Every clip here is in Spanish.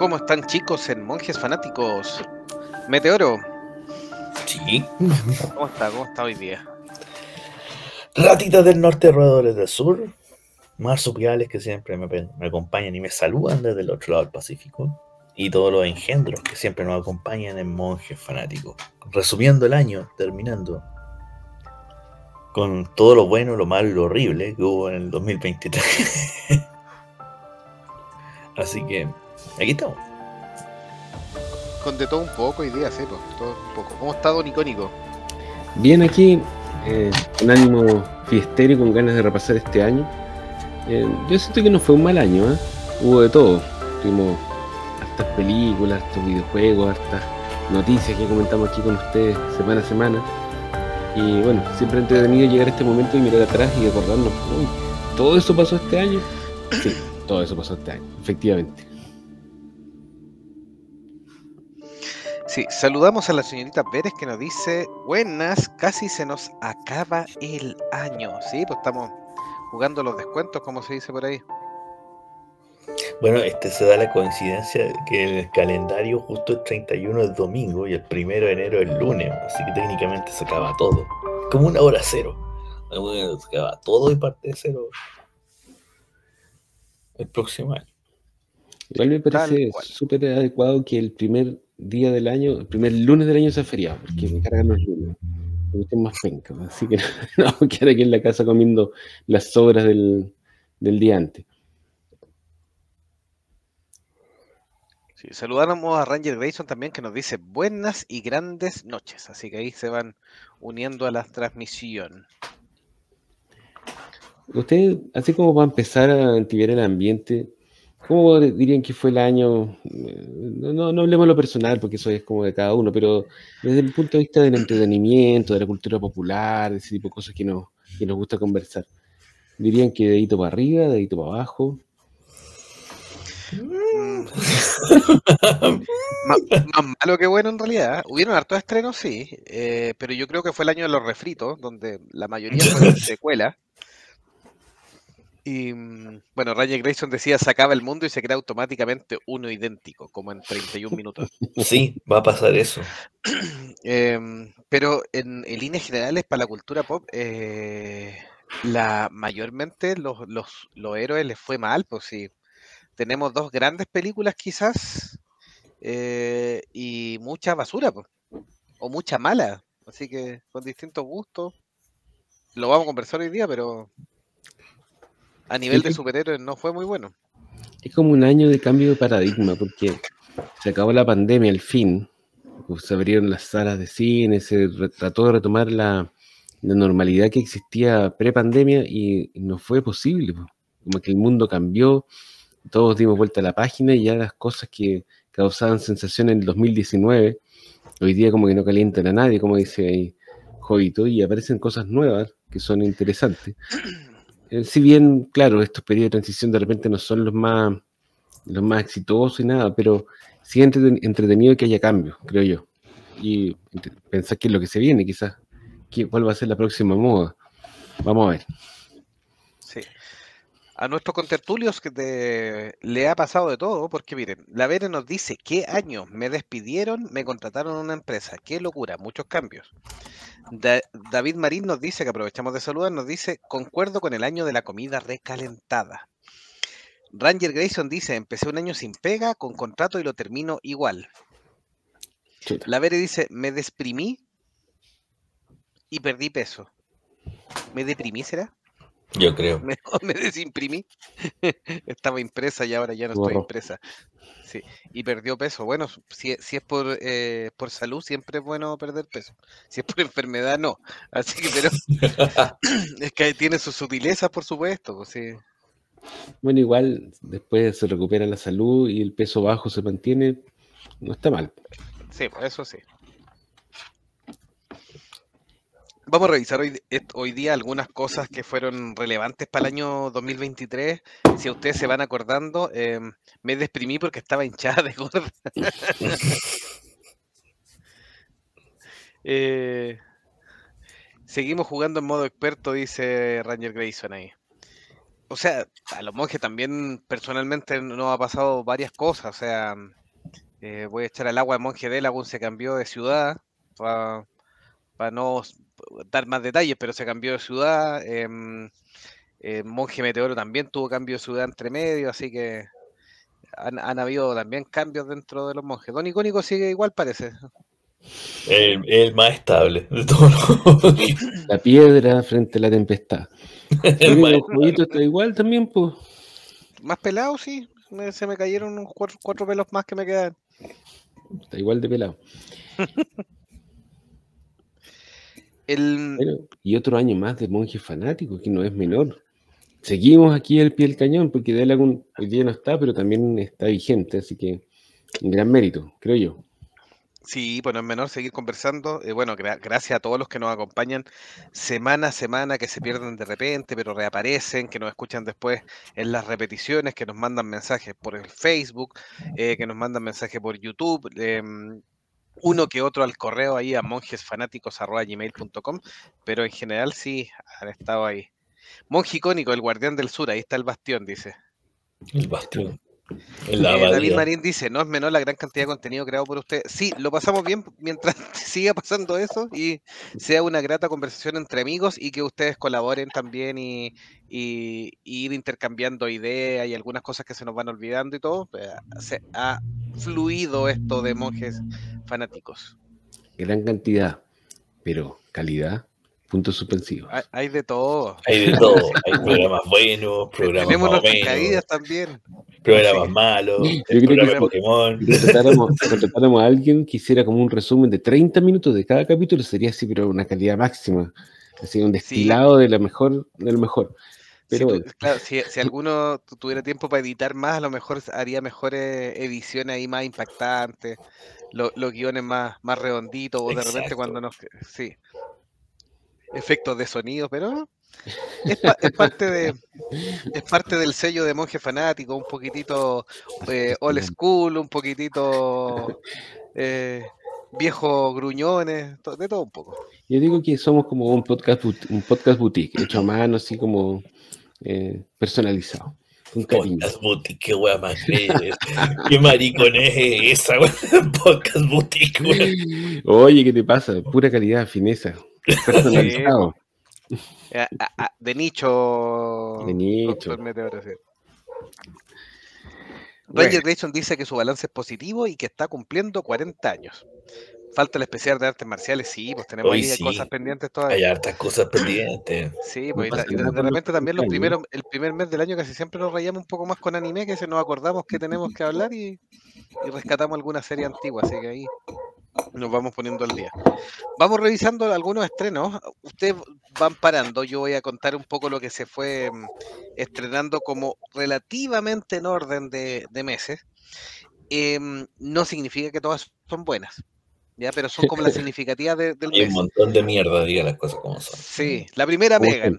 ¿Cómo están chicos en Monjes Fanáticos? Meteoro, Sí. ¿cómo está? ¿Cómo está hoy día? Ratitas del norte, roedores del sur. Marsupiales que siempre me, me acompañan y me saludan desde el otro lado del Pacífico. Y todos los engendros que siempre nos acompañan en Monjes Fanáticos. Resumiendo el año, terminando con todo lo bueno, lo malo y lo horrible que hubo en el 2023. Así que aquí estamos. Con de todo un poco hoy día, sí, pues, todo un poco. ¿Cómo está Don Icónico? Bien aquí, eh, con ánimo fiestero y con ganas de repasar este año. Eh, yo siento que no fue un mal año, ¿eh? hubo de todo. Tuvimos hartas películas, hartos videojuegos, hartas noticias que comentamos aquí con ustedes semana a semana. Y bueno, siempre entretenido llegar a este momento y mirar atrás y acordarnos, uy, ¿todo eso pasó este año? Sí, todo eso pasó este año, efectivamente. Sí, saludamos a la señorita Pérez que nos dice, buenas, casi se nos acaba el año. Sí, pues estamos jugando los descuentos, como se dice por ahí. Bueno, este se da la coincidencia que el calendario justo el 31 es domingo y el 1 de enero es lunes, así que técnicamente se acaba todo. Como una hora cero. Se acaba todo y parte de cero el próximo año. Igual me parece súper adecuado que el primer día del año, el primer lunes del año sea feriado, porque me cargan los lunes. Me gustan más penca, así que no vamos a quedar aquí en la casa comiendo las sobras del, del día antes. Sí, saludamos a Ranger Grayson también que nos dice buenas y grandes noches. Así que ahí se van uniendo a la transmisión. Ustedes, así como para empezar a entibiar el ambiente, ¿cómo dirían que fue el año? Eh, No, no, no hablemos de lo personal, porque eso es como de cada uno, pero desde el punto de vista del entretenimiento, de la cultura popular, de ese tipo de cosas que nos, que nos gusta conversar. ¿Dirían que dedito para arriba, dedito para abajo? Mm, Má- más malo que bueno en realidad. Hubieron hartos estrenos, sí, eh, pero yo creo que fue el año de los refritos, donde la mayoría fueron secuelas. Y mm, bueno, Ranger Grayson decía se acaba el mundo y se crea automáticamente uno idéntico, como en 31 minutos. Sí, va a pasar eso. Em, pero en, en líneas generales, para la cultura pop, eh, la mayormente los, los, los héroes les fue mal, pues sí. Tenemos dos grandes películas quizás eh, y mucha basura, pues, o mucha mala. Así que con distintos gustos. Lo vamos a conversar hoy día, pero a nivel de superhéroes no fue muy bueno. Es como un año de cambio de paradigma, porque se acabó la pandemia al fin, pues, se abrieron las salas de cine, se trató de retomar la, la normalidad que existía pre-pandemia y no fue posible. pues. Como que el mundo cambió, todos dimos vuelta a la página y ya las cosas que causaban sensación en el 2019, hoy día como que no calientan a nadie, como dice ahí Jovito, y aparecen cosas nuevas que son interesantes. Eh, si bien, claro, estos periodos de transición de repente no son los más, los más exitosos y nada, pero sí entreten- entretenido que haya cambios, creo yo. Y pensar qué es lo que se viene, quizás, qué, cuál va a ser la próxima moda. Vamos a ver. A nuestros contertulios que te- le ha pasado de todo, porque miren, la Vere nos dice, ¿qué año me despidieron? Me contrataron en una empresa. Qué locura, muchos cambios. Da- David Marín nos dice, que aprovechamos de saludar, nos dice, concuerdo con el año de la comida recalentada. Ranger Grayson dice, empecé un año sin pega, con contrato y lo termino igual. Chuta. La Vere dice, me desprimí y perdí peso. ¿Me deprimí será? Yo creo. Me, me desimprimí. Estaba impresa y ahora ya no estoy impresa. Sí. Y perdió peso. Bueno, si, si es por, eh, por salud, siempre es bueno perder peso. Si es por enfermedad, no. Así que, pero es que tiene sus sutilezas, por supuesto. pues sí. Bueno, igual después se recupera la salud y el peso bajo se mantiene, no está mal. Sí, pues eso sí. Vamos a revisar hoy, día algunas cosas que fueron relevantes para el año 2023. Si a ustedes se van acordando, em, me deprimí porque estaba hinchada de gorda. Eh, seguimos jugando en modo experto, dice Ranger Grayson ahí. o sea, a los monjes también personalmente nos ha pasado varias cosas. O sea, eh, voy a echar al agua de monje de Lagun, se cambió de ciudad, para no dar más detalles, pero se cambió de ciudad. Em, eh, monje Meteoro también tuvo cambio de ciudad entre medio, así que han, habido también cambios dentro de los monjes. Don Icónico sigue igual, parece. El, el más estable de todos La piedra frente a la tempestad. el jueguito está igual también, pues. Más pelado, sí. se me cayeron unos cuatro, pelos más que me quedan. Está igual de pelado. y otro año más de monje fanático, que no es menor. Seguimos aquí al pie del cañón, porque de algún, hoy día no está, pero también está vigente, así que un gran mérito, creo yo. Sí, bueno, es menor seguir conversando. Eh, bueno, gracias a todos los que nos acompañan semana a semana, que se pierden de repente, pero reaparecen, que nos escuchan después en las repeticiones, que nos mandan mensajes por el Facebook, eh, que nos mandan mensajes por YouTube. Em, uno que otro al correo ahí a monjesfanáticos.gmail.com, pero en general sí han estado ahí. Monje icónico, el guardián del sur, ahí está el bastión, dice. El bastión. Eh, David Marín dice, no es menor la gran cantidad de contenido creado por usted. Sí, lo pasamos bien mientras siga pasando eso y sea una grata conversación entre amigos y que ustedes colaboren también y, ir intercambiando ideas y algunas cosas que se nos van olvidando y todo. Pues, se ha fluido esto de monjes fanáticos. Gran cantidad, pero calidad. Puntos suspensivos. Hay, de todo. Hay de todo. Hay programas buenos, programas Tenemos nuestras caídas también. Programas malos. Yo creo que Pokémon. Si contratáramos, a alguien que hiciera como un resumen de 30 minutos de cada capítulo, sería así, pero una calidad máxima. Así, un destilado de, lo mejor, de lo mejor. Pero si, si, alguno tuviera tiempo para editar más, a lo mejor haría mejores ediciones ahí más impactantes, los guiones más, más redonditos, o de repente cuando nos... Sí, efectos de sonido, pero es, parte de es parte del sello de monje fanático, un poquitito eh, old school, un poquitito eh, viejos gruñones, de todo un poco. Yo digo que somos como un podcast un podcast boutique, hecho a mano, así como eh, personalizado. Un podcast boutique, qué wea más Qué maricón es esa, Podcast boutique, Oye, ¿qué te pasa? Pura calidad, fineza. Personalizado. Eh, de nicho. De nicho. Ranger Grayson dice que su balance es positivo y que está cumpliendo 40 años. Falta el especial de artes marciales, sí, pues tenemos ahí cosas pendientes todavía. Hay hartas cosas pendientes. Sí, pues de, repente también los primeros, el primer mes del año casi siempre nos rayamos un poco más con anime, que se nos acordamos que tenemos que hablar y, y rescatamos alguna serie antigua, así que ahí nos vamos poniendo al día. Vamos revisando algunos estrenos. Ustedes van parando. Yo voy a contar un poco lo que se fue mm, estrenando como relativamente en orden de, meses. Em, no significa que todas son buenas. ¿Ya? Pero son como las significativas del Hay un montón de mierda, diga las cosas como son. Sí, la primera Megan.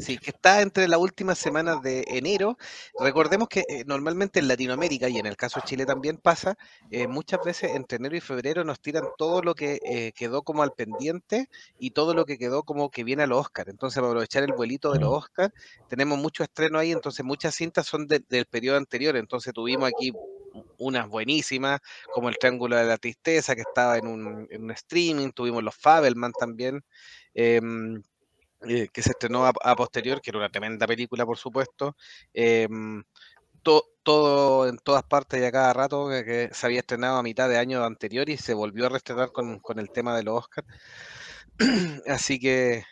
Sí, que está entre las últimas semanas de enero. Recordemos que eh, normalmente en Latinoamérica, y en el caso de Chile también pasa, eh, muchas veces entre enero y febrero nos tiran todo lo que eh, quedó como al pendiente y todo lo que quedó como que viene a los Oscar. Entonces, para aprovechar el vuelito de los Oscar, tenemos mucho estreno ahí, entonces muchas cintas son del periodo anterior. Entonces tuvimos aquí unas buenísimas, como el Triángulo de la Tristeza, que estaba en un, en un streaming, tuvimos los Fabelman también, em, eh, que se estrenó a, posterior, que era una tremenda película, por supuesto. Em, todo en todas partes y a cada rato, que, se había estrenado a mitad de año anterior y se volvió a reestrenar con, con el tema de los Oscars. Así que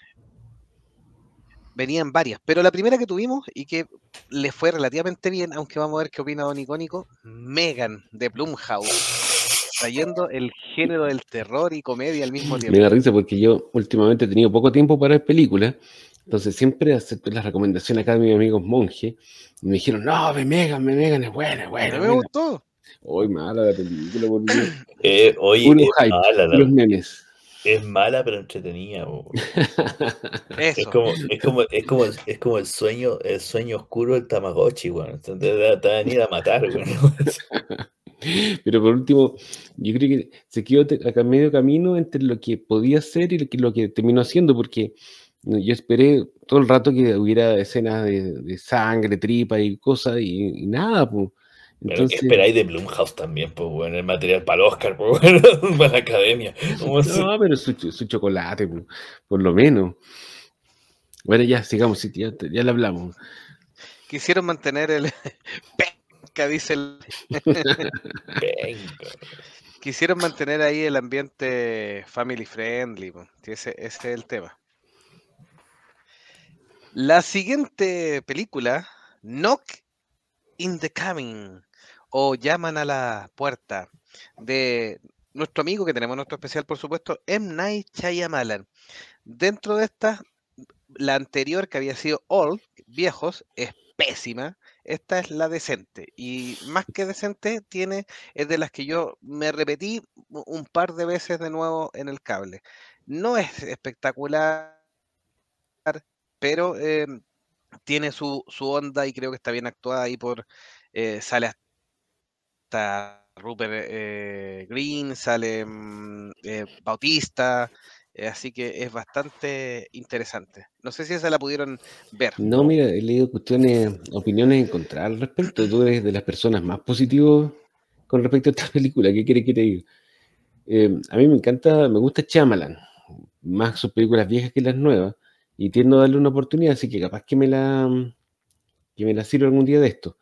venían varias, pero la primera que tuvimos y que le fue relativamente bien, aunque vamos a ver qué opina Don Icónico, Megan de Blumhouse, trayendo el género del terror y comedia al mismo tiempo. Me da risa porque yo últimamente he tenido poco tiempo para ver películas, entonces siempre acepto las recomendaciones acá de mis amigos monjes, y me dijeron, no, ve Megan, ve Megan, es buena, es buena. Me gustó. Hoy mala la película, por eh, hoy hype, mala, los memes es mala pero entretenida. es como, es como, es como, es como el sueño, el sueño oscuro del Tamagotchi, bueno. Te, va a venir a matar, Pero por último, yo creo que se quedó acá medio camino entre lo que podía ser y lo que, terminó haciendo, porque Yo esperé todo el rato que hubiera escenas de, de sangre, tripa y cosas, y, y nada, pues. Pero Entonces, ¿qué esperáis de Blumhouse también? Pues bueno, el material para el Oscar, pues bueno, para la academia. ¿Cómo se- no, pero su, su chocolate, po, por lo menos. Bueno, ya, sigamos, sí, ya, ya le hablamos. Quisieron mantener el. Penca, dice el. Venga. Quisieron mantener ahí el ambiente family friendly. sí, Ese, ese es el tema. La siguiente película, Knock in the Coming, o Llaman a la Puerta, de nuestro amigo que tenemos nuestro especial, por supuesto, M. Night Shyamalan. Dentro de esta, la anterior que había sido Old, Viejos, es pésima. Esta es la decente. Y más que decente, tiene, es de las que yo me repetí un par de veces de nuevo en el cable. No es espectacular, pero eh, tiene su, su onda y creo que está bien actuada ahí por. eh, sale hasta Rupert eh, Green, sale mm, eh, Bautista. así que es bastante interesante. No sé si esa la pudieron ver. No, mira, he leído cuestiones, opiniones encontradas al respecto. Tú eres de las personas más positivas con respecto a esta película. ¿Qué quieres que te a mí me encanta, me gusta Shyamalan, más sus películas viejas que las nuevas, y tiendo a darle una oportunidad, así que capaz que me la, que me la sirva algún día de esto.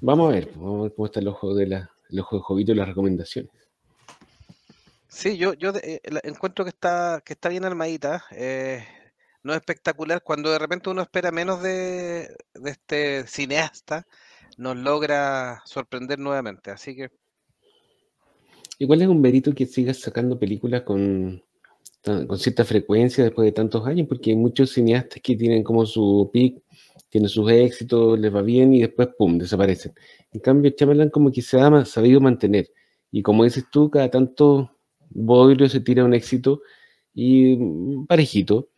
Vamos a ver, vamos a ver cómo está el ojo de la, el ojo de Jovito y las recomendaciones. Sí, yo, yo eh, encuentro que está, que está bien armadita. eh, no es espectacular. Cuando de repente uno espera menos de, de este cineasta, nos logra sorprender nuevamente. Así que Igual es un mérito que sigas sacando películas con, con cierta frecuencia después de tantos años, porque hay muchos cineastas que tienen como su pick, tienen sus éxitos, les va bien y después, ¡pum!, desaparecen. En cambio, Shyamalan como que se ha sabido mantener. Y como dices tú, cada tanto bodrio se tira un éxito y mm, parejito,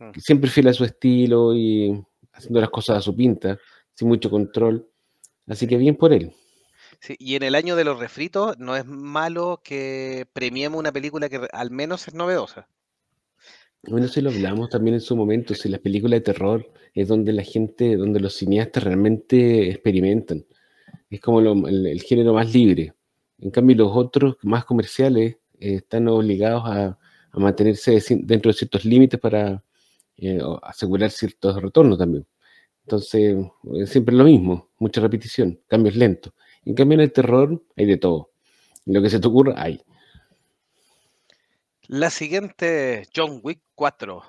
Mm. siempre fiel a su estilo y haciendo las cosas a su pinta, sin mucho control. Así que bien por él. Sí, y en el año de los refritos, no es malo que premiemos una película que al menos es novedosa. Bueno, eso lo hablamos también en su momento, si las películas de terror es donde la gente, donde los cineastas realmente experimentan. Es como lo- el, el género más libre. En cambio, los otros más comerciales eh, están obligados a, a mantenerse dentro de ciertos límites para eh, asegurar ciertos retornos también. Entonces, siempre lo mismo, mucha repetición, cambios lentos. En cambio, en el terror hay de todo. Lo que se te ocurra, hay. La siguiente, John Wick 4.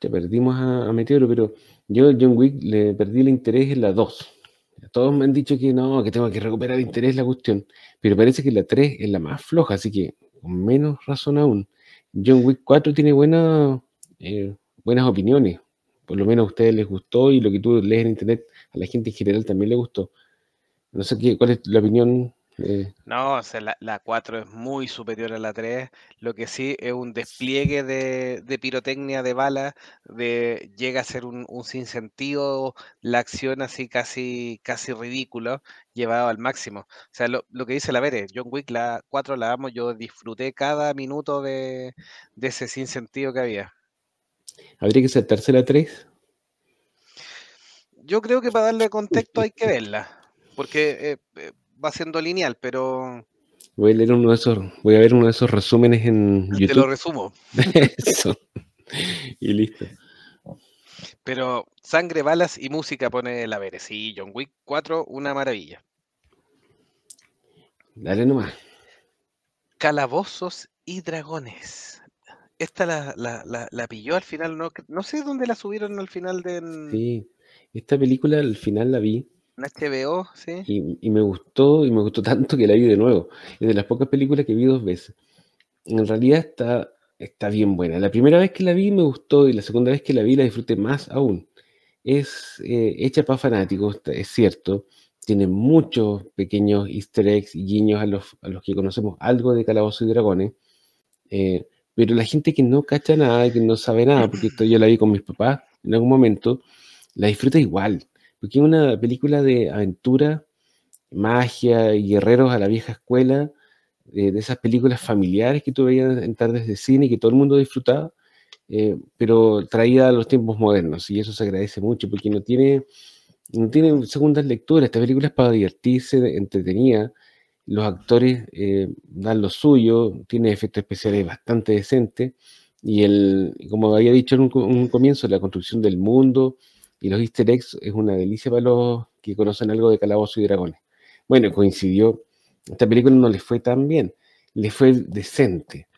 Ya perdimos a, a Meteoro, pero yo a John Wick le perdí el interés en la 2. Todos me han dicho que no, que tengo que recuperar interés en la cuestión, pero parece que la 3 es la más floja, así que con menos razón aún. John Wick 4 tiene buena, eh, buenas opiniones, por lo menos a ustedes les gustó y lo que tú lees en internet a la gente en general también le gustó. No sé qué, cuál es la opinión. eh, No, o sea, la, la 4 es muy superior a la 3. Lo que sí es un despliegue de, de pirotecnia de bala, de, llega a ser un, un sinsentido, la acción así casi, casi ridículo, llevado al máximo. O sea, lo, lo que dice la Vere, John Wick, la 4 la amo, yo disfruté cada minuto de, de ese sinsentido que había. habría que saltarse la 3. Yo creo que para darle contexto hay que verla, porque eh, eh, va siendo lineal, pero Voy a leer uno de esos, voy a ver uno de esos resúmenes en te lo YouTube. resumo. Eso. Y listo. Pero sangre, balas y música pone la Vere. Sí, John Wick 4, una maravilla. Dale nomás. Calabozos y dragones. Esta la, la, la, la pilló al final, no, no sé dónde la subieron al final de Sí, esta película al final la vi HBO, ¿sí? y, y me gustó y me gustó tanto que la vi de nuevo. Es de las pocas películas que vi dos veces. En realidad está, está bien buena. La primera vez que la vi me gustó y la segunda vez que la vi la disfruté más aún. Es eh, hecha para fanáticos, es cierto. Tiene muchos pequeños easter eggs y guiños a los, a los que conocemos algo de Calabozos y Dragones. eh, pero la gente que no cacha nada, que no sabe nada, porque esto yo la vi con mis papás en algún momento, la disfruta igual. Porque es una película de aventura, magia y guerreros a la vieja escuela, eh, de esas películas familiares que tú veías en tardes de cine y que todo el mundo disfrutaba. eh, pero traída a los tiempos modernos, y eso se agradece mucho porque no tiene, no tiene segundas lecturas. Esta película es para divertirse, entretenida. Los actores eh, dan lo suyo, tiene efectos especiales bastante decentes. Y el, como había dicho en un, un comienzo, la construcción del mundo y los easter eggs es una delicia para los que conocen algo de Calabozo y Dragones. Bueno, coincidió, esta película no le fue tan bien, le fue decente.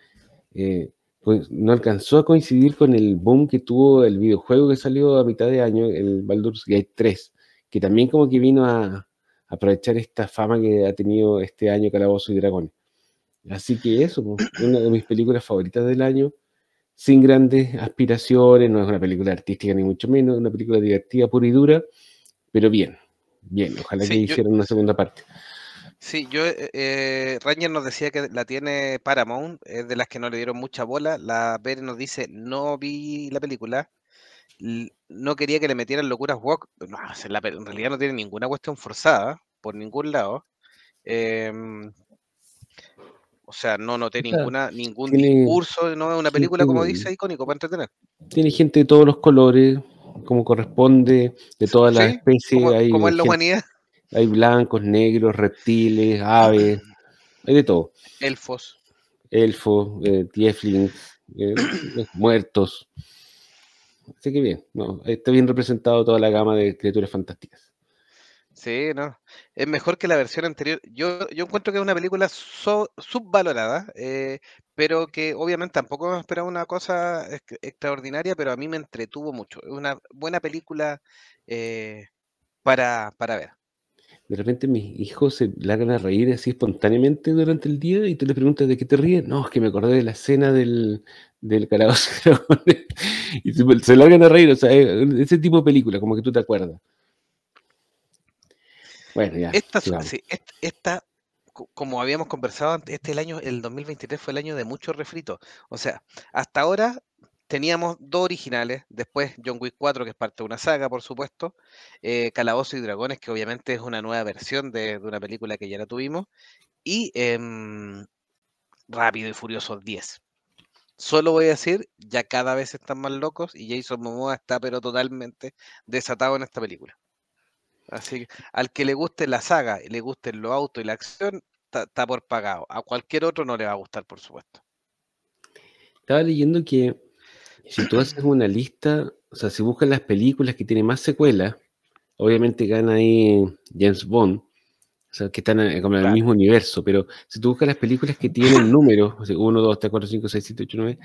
Eh, pues, no alcanzó a coincidir con el boom que tuvo el videojuego que salió a mitad de año, el Baldur's Gate 3, que también como que vino a, aprovechar esta fama que ha tenido este año Calabozo y Dragones. Así que eso, pues, una de mis películas favoritas del año, sin grandes aspiraciones, no es una película artística ni mucho menos, es una película divertida, pura y dura, pero bien, bien, ojalá que hicieran una segunda parte. Sí, yo, eh, eh, Ranger nos decía que la tiene Paramount, es de las que no le dieron mucha bola. La Pere nos dice, no vi la película, no quería que le metieran locuras walk. No, en realidad no tiene ninguna cuestión forzada, por ningún lado. Em, o sea, no noté ninguna, ningún discurso, no es una película, como dice, icónico para entretener. Tiene gente de todos los colores, como corresponde, de todas las especies. Como, en la humanidad. Hay blancos, negros, reptiles, aves, hay de todo. Elfos. Elfos, eh, tieflings, eh, muertos. Así que bien, está bien representado toda la gama de criaturas fantásticas. Sí, no. Es mejor que la versión anterior. Yo, yo encuentro que es una película subvalorada, eh, pero que obviamente tampoco me esperaba una cosa extraordinaria, pero a mí me entretuvo mucho. Es una buena película para, para ver de repente mis hijos se largan a reír así espontáneamente durante el día y tú le preguntas de qué te ríes. No, es que me acordé de la escena del, del calabozo y se, largan a reír, o sea, ese tipo de película, como que tú te acuerdas. Bueno, ya. Esta, sí, esta, como habíamos conversado antes, este el año, el 2023 fue el año de muchos refritos. O sea, hasta ahora teníamos dos originales, después John Wick 4, que es parte de una saga, por supuesto, eh, Calabozo y Dragones, que obviamente es una nueva versión de, una película que ya la tuvimos, y em, Rápido y Furioso 10. Solo voy a decir, ya cada vez están más locos y Jason Momoa está pero totalmente desatado en esta película. Así que al que le guste la saga, le gusten los autos y la acción, está por pagado. A cualquier otro no le va a gustar, por supuesto. Estaba leyendo que si tú haces una lista, o sea, si buscas las películas que tienen más secuelas, obviamente gana ahí James Bond, o sea, que están en, como en el mismo universo, pero si tú buscas las películas que tienen números, 1, 2, 3, 4, 5, 6, 7, 8, 9,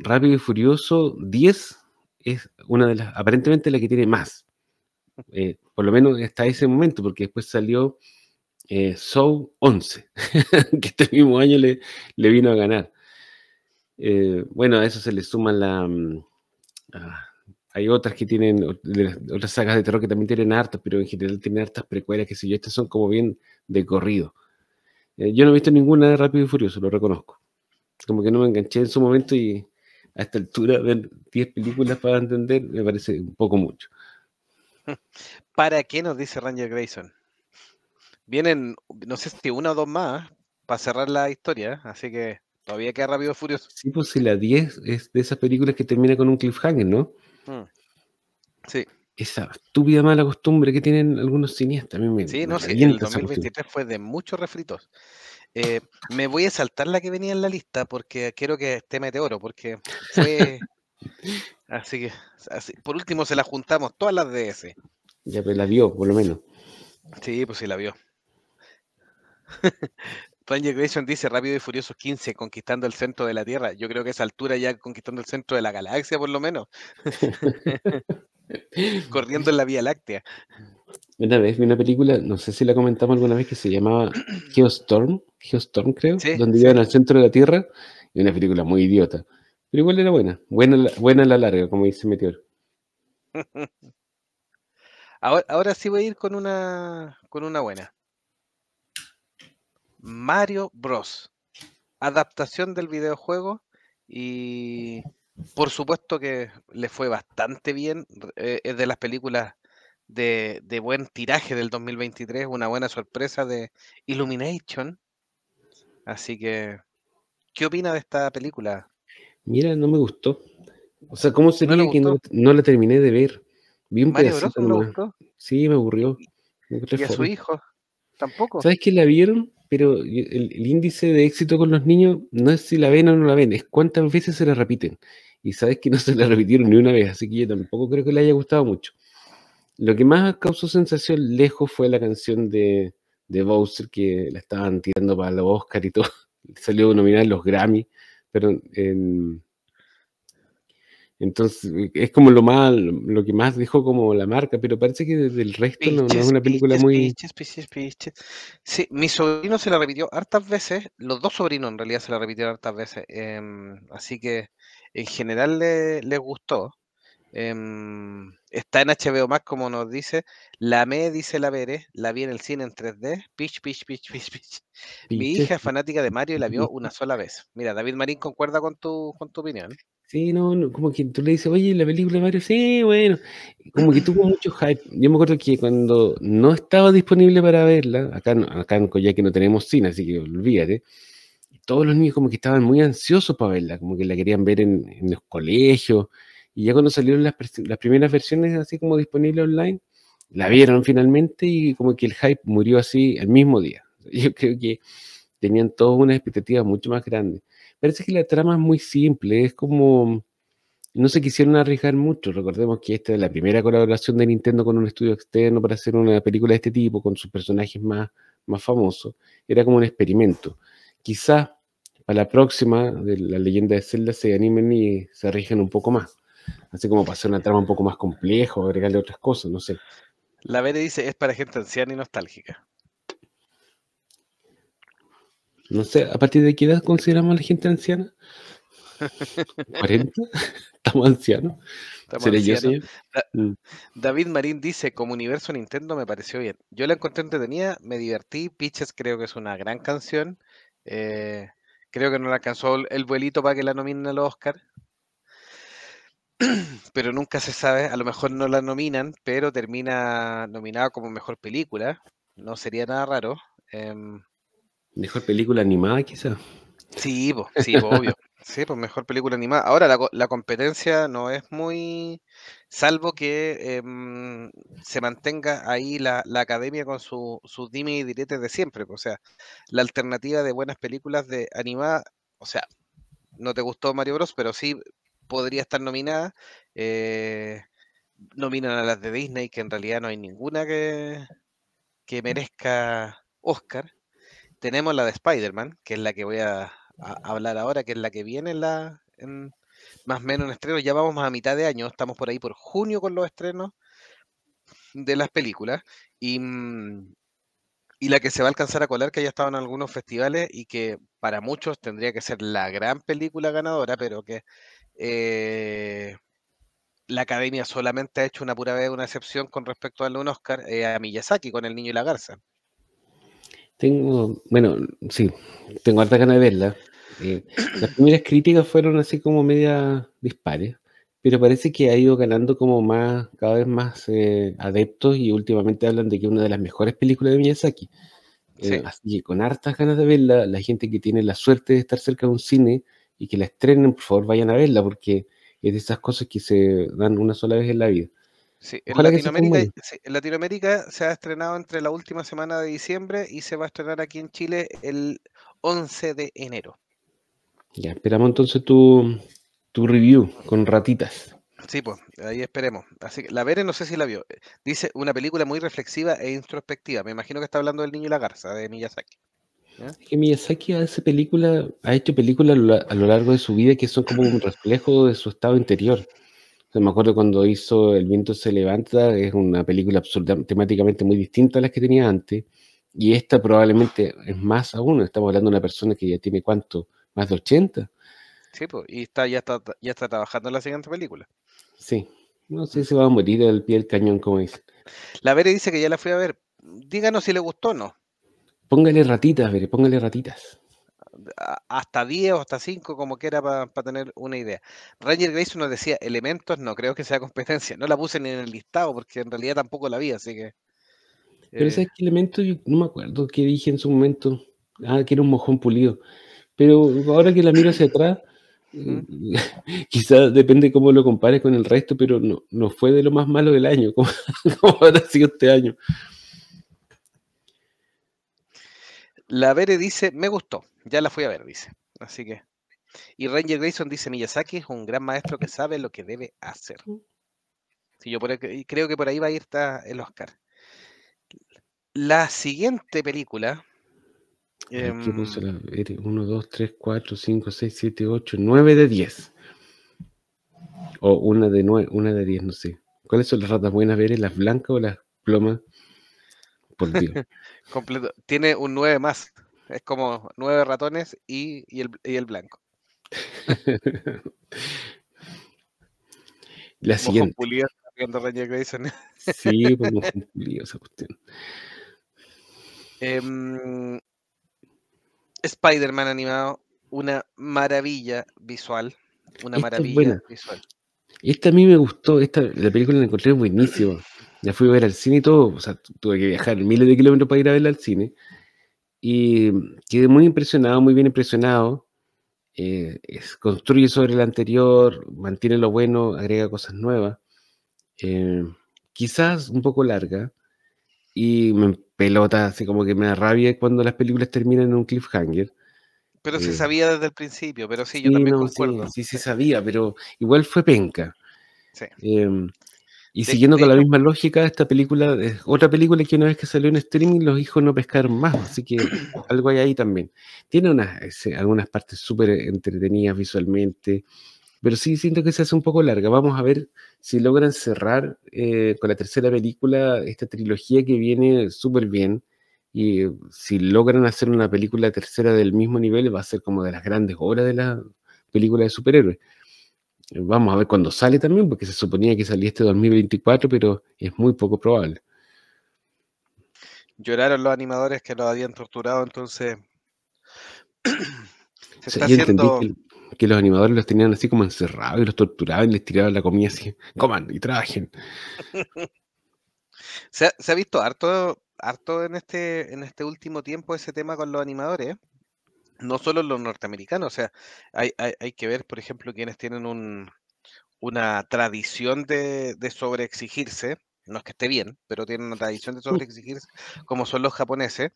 Rápido y Furioso 10 es una de las, aparentemente la que tiene más. Eh, por lo menos hasta ese momento, porque después salió eh, Soul 11, que este mismo año le, vino a ganar. Eh, bueno, a eso se le suma la... Mm, ah, hay otras que tienen, otras sagas de terror que también tienen hartas, pero en general tienen hartas precuelas, que si yo, estas son como bien de corrido. Eh, yo no he visto ninguna de Rápido y Furioso, lo reconozco. Como que no me enganché en su momento y a esta altura ver 10 películas para entender me parece un poco mucho. ¿Para qué nos dice Ranger Grayson? Vienen, no sé si una o dos más para cerrar la historia, así que Todavía queda Rápido Furioso. Sí, pues si la 10 es de esas películas que termina con un cliffhanger, ¿no? Mm. Sí. Esa estúpida mala costumbre que tienen algunos cineastas. sí, no, sí, el 2023 fue de muchos refritos. Eh, me voy a saltar la que venía en la lista porque quiero que esté Meteoro, porque fue. así que, por último, se la juntamos todas las DS. Ya, pues la vio, por lo menos. Sí, pues sí la vio. Ranger Grayson dice Rápido y Furioso 15, conquistando el centro de la Tierra. Yo creo que a esa altura ya conquistando el centro de la galaxia, por lo menos. Corriendo en la Vía Láctea. Una vez vi una película, no sé si la comentamos alguna vez, que se llamaba Geostorm, Geostorm creo, donde iban al centro de la Tierra, y una película muy idiota. Pero igual era buena, buena, buena a la larga, como dice Meteor. ahora, ahora sí voy a ir con una, con una buena. Mario Bros. Adaptación del videojuego y por supuesto que le fue bastante bien. Eh, es de las películas de, buen tiraje del 2023, una buena sorpresa de Illumination. Así que, ¿qué opina de esta película? Mira, no me gustó. O sea, ¿cómo sería le que no, no la terminé de ver? Vi un Mario pedacito Bros no gustó. Sí, me aburrió. Me Y a su hijo tampoco. ¿Sabes que la vieron? Pero el índice de éxito con los niños no es si la ven o no la ven, es cuántas veces se la repiten. Y sabes que no se la repitieron ni una vez, así que yo tampoco creo que le haya gustado mucho. Lo que más causó sensación lejos fue la canción de, de Bowser, que la estaban tirando para los Oscar y todo. Salió nominada en los Grammy, pero en- entonces es como lo más, lo que más dejó como la marca, pero parece que desde el resto no, no es una película piches, muy... piches. Sí, mi sobrino se la repitió hartas veces, los dos sobrinos en realidad se la repitieron hartas veces, em, así que en general le- les gustó. Em, está en HBO Max, como nos dice. La me dice la veré, la vi en el cine en 3D. Pitch, pitch, pitch, pitch, pitch. Mi hija es fanática de Mario y la vio una sola vez. Mira, David Marín concuerda con tu, con tu opinión. Sí, no, no, como que tú le dices, oye, la película de Mario, sí, bueno, como que tuvo mucho hype. Yo me acuerdo que cuando no estaba disponible para verla, acá, acá en Coyhaique no tenemos cine, así que olvídate, todos los niños como que estaban muy ansiosos para verla, como que la querían ver en, en los colegios, y ya cuando salieron las, las primeras versiones así como disponibles online, la vieron finalmente y como que el hype murió así el mismo día. Yo creo que tenían todas unas expectativas mucho más grandes. Parece que la trama es muy simple, es como... No se quisieron arriesgar mucho. Recordemos que esta es la primera colaboración de Nintendo con un estudio externo para hacer una película de este tipo, con sus personajes más, más famosos. Era como un experimento. Quizás para la próxima de la leyenda de Zelda se animen y se arriesguen un poco más. Así como para hacer una trama un poco más compleja o agregarle otras cosas, no sé. La Vere dice, es para gente anciana y nostálgica. No sé, ¿a partir de qué edad consideramos a la gente anciana? ¿40? ¿Estamos ancianos? Estamos ¿Seré yo, Mm. David Marín dice, como universo Nintendo me pareció bien. Yo la encontré entretenida, me divertí. Pitches creo que es una gran canción. eh, creo que no le alcanzó el- el vuelito para que la nominen al Oscar. Pero nunca se sabe, a lo mejor no la nominan, pero termina nominada como mejor película. No sería nada raro. Em, Mejor película animada, quizá. Sí, po, sí, po, obvio. Sí, pues mejor película animada. Ahora la, la competencia no es muy, salvo que em, se mantenga ahí la, la academia con su- sus dimes y diretes de siempre. O sea, la alternativa de buenas películas de animada, o sea, no te gustó Mario Bros, pero sí podría estar nominada. eh, nominan a las de Disney, que en realidad no hay ninguna que, que merezca Oscar tenemos la de Spider-Man, que es la que voy a, a hablar ahora, que es la que viene en la, en- más o menos en estreno. Ya vamos a mitad de año, estamos por ahí por junio con los estrenos de las películas. Y, mm, y la que se va a alcanzar a colar, que ya estado en algunos festivales y que para muchos tendría que ser la gran película ganadora, pero que eh, la academia solamente ha hecho una pura vez una excepción con respecto a un Oscar eh, a Miyazaki con El Niño y la Garza. Tengo, bueno, sí, tengo harta ganas de verla. Eh, las primeras críticas fueron así como media dispares, pero parece que ha ido ganando como más, cada vez más eh, adeptos y últimamente hablan de que es una de las mejores películas de Miyazaki. Sí. así que con hartas ganas de verla, la gente que tiene la suerte de estar cerca de un cine y que la estrenen, por favor vayan a verla, porque es de esas cosas que se dan una sola vez en la vida. Sí, en Latinoamérica, sí, en Latinoamérica se ha estrenado entre la última semana de diciembre y se va a estrenar aquí en Chile el 11 de enero. Ya, esperamos entonces tu, tu review con ratitas. Sí, pues, ahí esperemos. Así que la Vere no sé si la vio. Dice una película muy reflexiva e introspectiva. Me imagino que está hablando del Niño y la Garza de Miyazaki. Que Miyazaki hace película, ha hecho películas a lo, largo de su vida que son como un reflejo de su estado interior. O sea, me acuerdo cuando hizo El viento se levanta, es una película absolutamente temáticamente muy distinta a las que tenía antes. Y esta probablemente es más aún. Estamos hablando de una persona que ya tiene cuánto, más de 80. Sí, pues, y está, ya está, ya está trabajando en la siguiente película. Sí. No sé si va a morir al pie del cañón, como dicen. La Vere dice que ya la fui a ver. Díganos si le gustó o no. Póngale ratitas, veré, póngale ratitas. hasta 10 o hasta 5, como quiera, para tener una idea. Ranger Grayson nos decía, elementos, no creo que sea competencia. No la puse ni en el listado, porque en realidad tampoco la vi, así que... Pero eh, ¿sabes qué elemento? Yo no me acuerdo qué dije en su momento. Ah, que era un mojón pulido. Pero ahora que la miro hacia atrás, Eh, quizás depende cómo lo compares con el resto, pero no, no fue de lo más malo del año, como, como habrá sido este año. La Vere dice, me gustó, ya la fui a ver, dice. Así que. Y Ranger Grayson dice, Miyazaki es un gran maestro que sabe lo que debe hacer. Sí, yo por ahí- creo que por ahí va a ir está el Oscar. La siguiente película. Ver, ¿Qué puso em, la Vere? 1, 2, 3, 4, 5, 6, 7, 8, 9 de 10. O una de 9, una de 10, no sé. ¿Cuáles son las ratas buenas, Vere? ¿Las blancas o las plomas? Por Dios. completo, tiene un 9 más. Es como nueve ratones y, y el, y el blanco. La siguiente. Sí, pues esa cuestión. Em, Spider-Man animado, una maravilla visual. Una Esta maravilla visual. Esta a mí me gustó, esta, la película la encontré buenísima. La fui a ver al cine y todo, o sea, tu- tuve que viajar miles de kilómetros para ir a verla al cine. Y quedé muy impresionado, muy bien impresionado. Eh, es- construye sobre el anterior, mantiene lo bueno, agrega cosas nuevas. Eh, quizás un poco larga y me pelota, así como que me da rabia cuando las películas terminan en un cliffhanger. Pero se Eh, sabía desde el principio, pero sí, yo Sí, también no, concuerdo. sí, sí sabía, pero igual fue penca. Sí. Em, y De- siguiendo de con la misma lógica, esta película es otra película que una vez que salió en streaming los hijos no pescaron más, así que algo hay ahí también. Tiene unas, algunas partes súper entretenidas visualmente, pero sí siento que se hace un poco larga. Vamos a ver si logran cerrar eh, con la tercera película esta trilogía que viene súper bien. Y eh, si logran hacer una película tercera del mismo nivel, va a ser como de las grandes obras de la película de superhéroes. Vamos a ver cuándo sale también, porque se suponía que salía este 2024, pero es muy poco probable. Lloraron los animadores que los habían torturado, entonces se O sea, está yo entendí haciendo... que, que los animadores los tenían así como encerrados y los torturaban y les tiraban la comida así, coman y trabajen. Se ha, se ha visto harto, harto en este, en este último tiempo ese tema con los animadores, no solo los norteamericanos, o sea, hay, hay, hay que ver, por ejemplo, quienes tienen un, una tradición de, de sobreexigirse, no es que esté bien, pero tienen una tradición de sobreexigirse, como son los japoneses,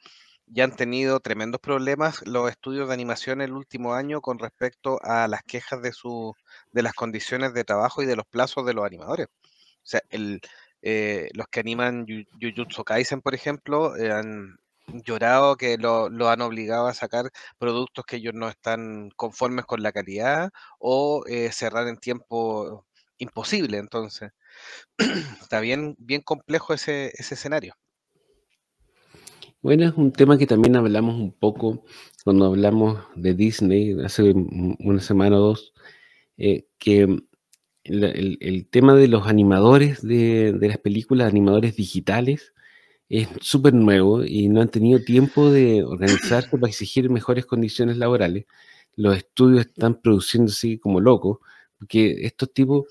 ya han tenido tremendos problemas los estudios de animación el último año con respecto a las quejas de, su, de las condiciones de trabajo y de los plazos de los animadores. O sea, el, eh, los que animan Jujutsu Kaisen, por ejemplo, eh, han llorado que lo, lo han obligado a sacar productos que ellos no están conformes con la calidad o eh, cerrar en tiempo imposible. Entonces, está bien, bien complejo ese, ese escenario. Bueno, es un tema que también hablamos un poco cuando hablamos de Disney hace un- una semana o dos, eh, que el, el- el tema de los animadores de, de las películas, animadores digitales, es súper nuevo y no han tenido tiempo de organizarse para exigir mejores condiciones laborales. Los estudios están produciendo así como locos, porque estos tipos,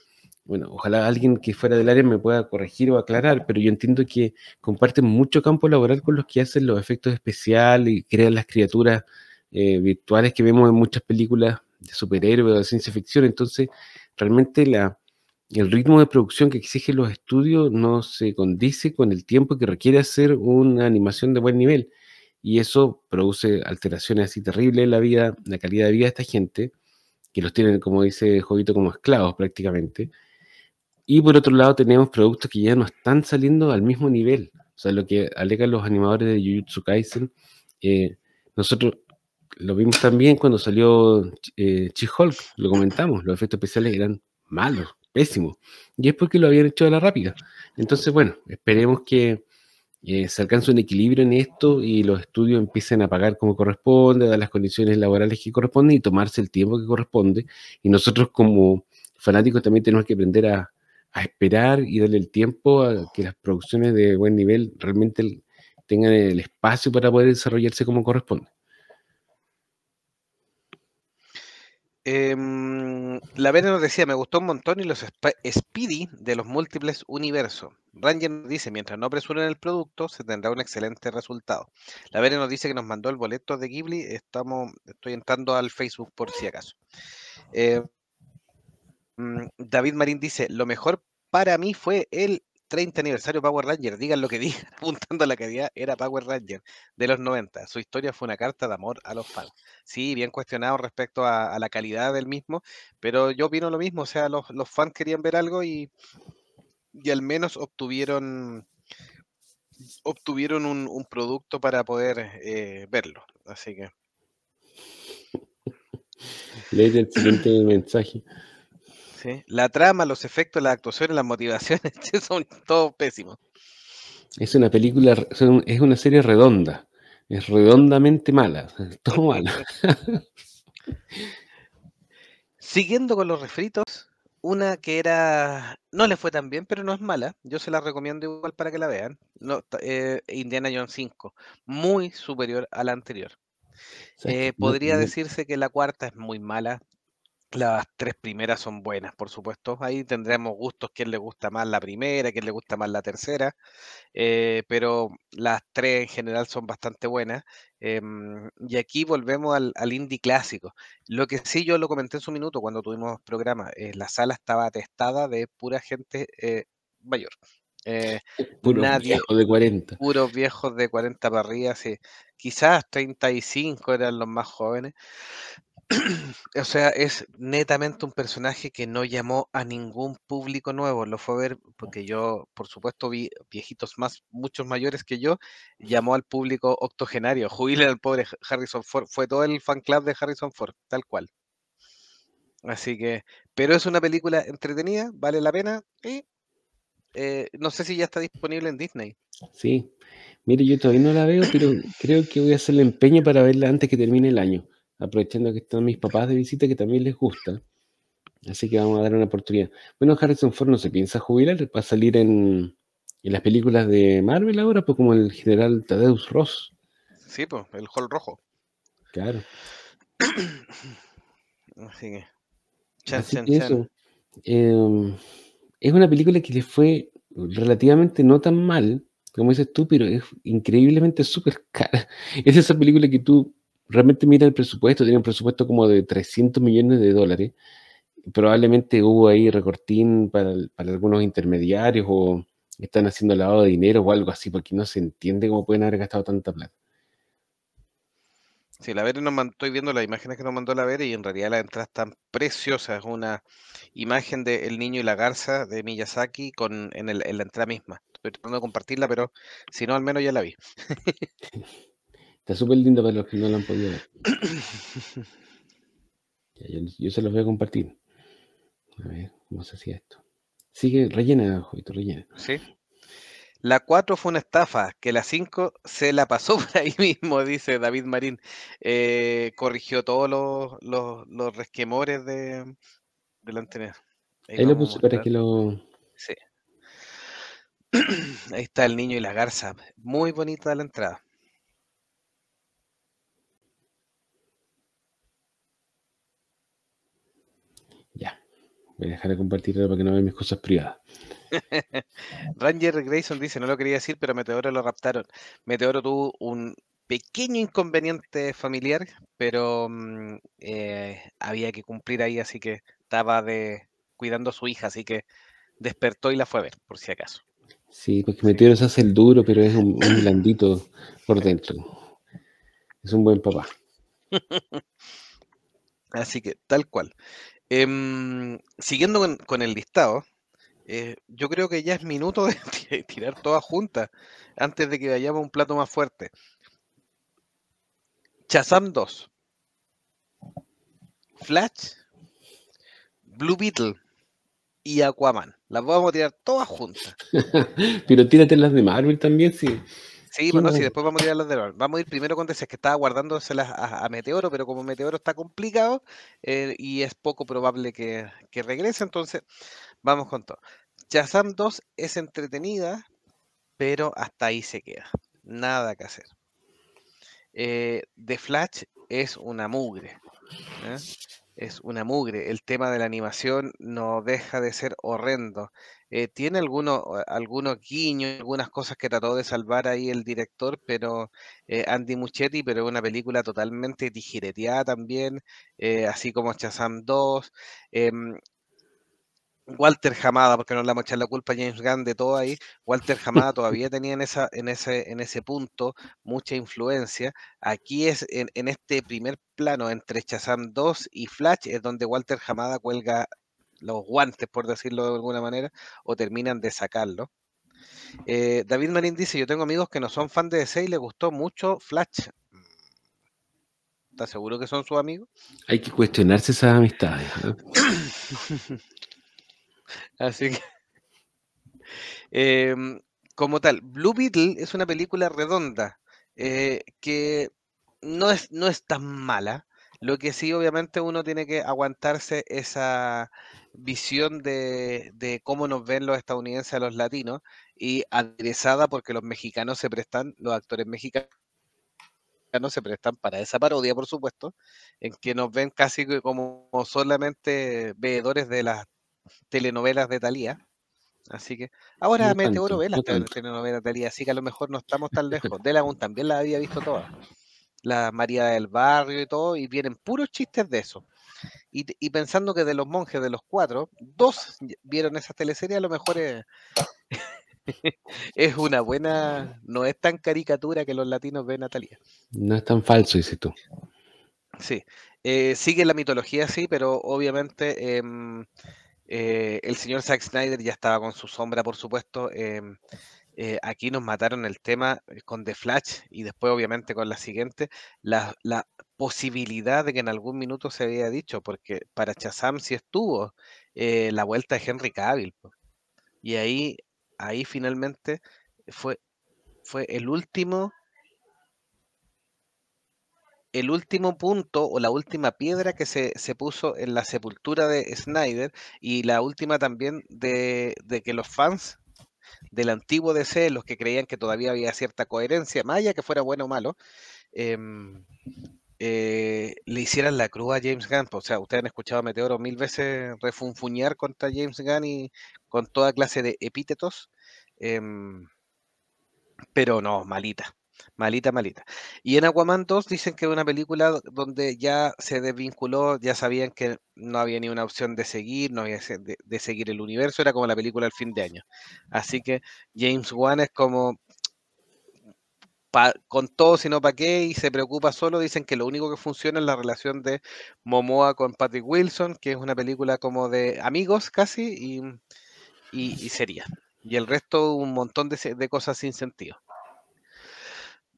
bueno, ojalá alguien que fuera del área me pueda corregir o aclarar, pero yo entiendo que comparten mucho campo laboral con los que hacen los efectos especiales y crean las criaturas eh, virtuales que vemos en muchas películas de superhéroes o de ciencia ficción. Entonces, realmente la, el ritmo de producción que exigen los estudios no se condice con el tiempo que requiere hacer una animación de buen nivel. Y eso produce alteraciones así terribles en la vida, la calidad de vida de esta gente, que los tienen, como dice Jovito, como esclavos prácticamente. Y por otro lado tenemos productos que ya no están saliendo al mismo nivel. O sea, lo que alegan los animadores de Jujutsu Kaisen, eh, nosotros lo vimos también cuando salió eh, lo comentamos, los efectos especiales eran malos, pésimos. Y es porque lo habían hecho de la rápida. Entonces, bueno, esperemos que eh, se alcance un equilibrio en esto y los estudios empiecen a pagar como corresponde, dar las condiciones laborales que corresponden y tomarse el tiempo que corresponde. Y nosotros como fanáticos también tenemos que aprender a, a esperar y darle el tiempo a que las producciones de buen nivel realmente tengan el espacio para poder desarrollarse como corresponde. Em, la Vene nos decía, me gustó un montón y los Speedy de los múltiples universos. Ranger nos dice, mientras no apresuren el producto, se tendrá un excelente resultado. La Vene nos dice que nos mandó el boleto de Ghibli. Estamos, estoy entrando al Facebook por si acaso. Mm, David Marín dice, lo mejor para mí fue el 30 aniversario Power Ranger, digan lo que digan, apuntando a la calidad, era Power Ranger de los 90. Su historia fue una carta de amor a los fans. Sí, bien cuestionado respecto a, la calidad del mismo, pero yo opino lo mismo, o sea, los, los fans querían ver algo y, y al menos obtuvieron obtuvieron un, un producto para poder eh, verlo. Así que Leer el siguiente mensaje. Sí. la trama, los efectos, las actuaciones, las motivaciones son todos pésimos. Es una película, es una serie redonda. Es redondamente mala. Todo malo. Siguiendo con los refritos, una que era. No le fue tan bien, pero no es mala. Yo se la recomiendo igual para que la vean. No, eh, Indiana Jones 5. Muy superior a la anterior. ¿Sabes Eh, podría decirse que la cuarta es muy mala. Las tres primeras son buenas, por supuesto. Ahí tendremos gustos, quién le gusta más la primera, quién le gusta más la tercera. eh, pero las tres en general son bastante buenas. em, y aquí volvemos al, al indie clásico. Lo que sí yo lo comenté en su minuto cuando tuvimos programa, eh, la sala estaba atestada de pura gente eh, mayor. Eh, Puro nadie- viejo de 40. puros viejos de 40 para arriba, sí. quizás 35 eran los más jóvenes. o sea, es netamente un personaje que no llamó a ningún público nuevo, lo fue a ver porque yo, por supuesto, vi viejitos más, muchos mayores que yo, llamó al público octogenario, jubilen al pobre Ha- Harrison Ford, fue todo el fan club de Harrison Ford, tal cual. Así que, pero es una película entretenida, vale la pena y eh, no sé si ya está disponible en Disney. Sí. Mire, yo todavía no la veo, pero creo que voy a hacer el empeño para verla antes que termine el año. Aprovechando que están mis papás de visita, que también les gusta. Así que vamos a dar una oportunidad. Bueno, Harrison Ford no se piensa jubilar, va a salir en, en las películas de Marvel ahora, pues como el general Tadeusz Ross. Sí, pues, el hall rojo. Claro. Así que. Chan, Así chan, que chan. eso. eh, es una película que le fue relativamente no tan mal, como dices tú, pero es increíblemente súper cara. Es esa película que tú realmente miras el presupuesto, tiene un presupuesto como de 300 millones de dólares. Probablemente hubo ahí recortín para, para algunos intermediarios o están haciendo lavado de dinero o algo así, porque no se entiende cómo pueden haber gastado tanta plata. Sí, la Vere nos mandó, estoy viendo las imágenes que nos mandó la Vere y en realidad las entradas están preciosas. Es una imagen de El niño y la garza de Miyazaki con, en, el- en la entrada misma. Estoy tratando de compartirla, pero si no, al menos ya la vi. Está súper lindo para los que no la han podido ver. Yo, yo se los voy a compartir. A ver, ¿cómo se hacía esto? Sigue, rellena, Jovito, rellena. ¿Sí? La 4 fue una estafa, que la 5 se la pasó por ahí mismo, dice David Marín. Eh, corrigió todos los, los, los resquemores de, de la anterior. Ahí Ahí lo puse para que lo. Sí. Ahí está el niño y la garza. Muy bonita la entrada. Voy a dejar de compartir ahora para que no vean mis cosas privadas. Ranger Grayson dice, no lo quería decir, pero Meteoro lo raptaron. Meteoro tuvo un pequeño inconveniente familiar, pero mm, eh, había que cumplir ahí, así que estaba de cuidando a su hija, así que despertó y la fue a ver, por si acaso. Sí, porque Sí. Meteoro se hace el duro, pero es un, un blandito por dentro. Es un buen papá. Así que tal cual. Em, siguiendo con, el listado, eh, yo creo que ya es minuto de ti- tirar todas juntas antes de que vayamos a un plato más fuerte. Shazam 2, Flash, Blue Beetle y Aquaman. Las vamos a tirar todas juntas. Pero tírate las de Marvel también, sí. Sí, ¿Qué bueno, sí, después vamos a tirar las de Marvel. Vamos a ir primero con DC, que estaba guardándoselas a, a Meteoro, pero como Meteoro está complicado eh, y es poco probable que, que regrese, entonces vamos con todo. Shazam 2 es entretenida, pero hasta ahí se queda. Nada que hacer. Eh, The Flash es una mugre. ¿eh? Es una mugre. El tema de la animación no deja de ser horrendo. Eh, tiene algunos, algunos guiños, algunas cosas que trató de salvar ahí el director, pero eh, Andy Muchetti, pero es una película totalmente tijereteada también, eh, así como Shazam 2. Walter Hamada, porque no le vamos a echar la culpa a James Gunn de todo ahí, Walter Hamada todavía tenía en, esa, en, ese, en ese punto mucha influencia. Aquí es en, en este primer plano entre Shazam 2 y Flash, es donde Walter Hamada cuelga los guantes, por decirlo de alguna manera, o terminan de sacarlo. Eh, David Marín dice, yo tengo amigos que no son fan de DC y les gustó mucho Flash. ¿Estás seguro que son sus amigos? Hay que cuestionarse esas amistades. ¿eh? Así que, em, como tal, Blue Beetle es una película redonda eh, que no es, no es tan mala. Lo que sí, obviamente, uno tiene que aguantarse esa visión de, de cómo nos ven los estadounidenses a los latinos y aderezada porque los mexicanos se prestan, los actores mexicanos se prestan para esa parodia, por supuesto, en que nos ven casi como solamente veedores de las telenovelas de Talía. Así que ahora No Meteoro ve las no telenovelas de Talía, así que a lo mejor no estamos tan lejos. Delagun también la había visto todas. La María del Barrio y todo, y vienen puros chistes de eso. Y, y pensando que de los monjes de los cuatro, dos vieron esas teleseries, a lo mejor es, es una buena, no es tan caricatura que los latinos ven a Talía. No es tan falso, dices tú. Sí, eh, sigue la mitología, sí, pero obviamente em, eh, el señor Zack Snyder ya estaba con su sombra, por supuesto. em, eh, aquí nos mataron el tema eh, con The Flash y después, obviamente, con la siguiente, la, la posibilidad de que en algún minuto se había dicho, porque para Shazam sí estuvo la vuelta de Henry Cavill. Y ahí, ahí finalmente fue, fue el último el último punto o la última piedra que se, se puso en la sepultura de Snyder y la última también de, de que los fans del antiguo DC, los que creían que todavía había cierta coherencia, más allá que fuera bueno o malo, em, eh, le hicieran la cruz a James Gunn. O sea, ustedes han escuchado a Meteoro mil veces refunfuñar contra James Gunn y con toda clase de epítetos, em, pero no, malita. Malita, malita. Y en Aquaman 2 dicen que es una película donde ya se desvinculó, ya sabían que no había ni una opción de seguir, no había de, seguir el universo, era como la película al fin de año. Así que James Wan es como con todo, sino para qué, y se preocupa solo. Dicen que lo único que funciona es la relación de Momoa con Patrick Wilson, que es una película como de amigos casi, y, y- y sería. Y el resto, un montón de, de cosas sin sentido.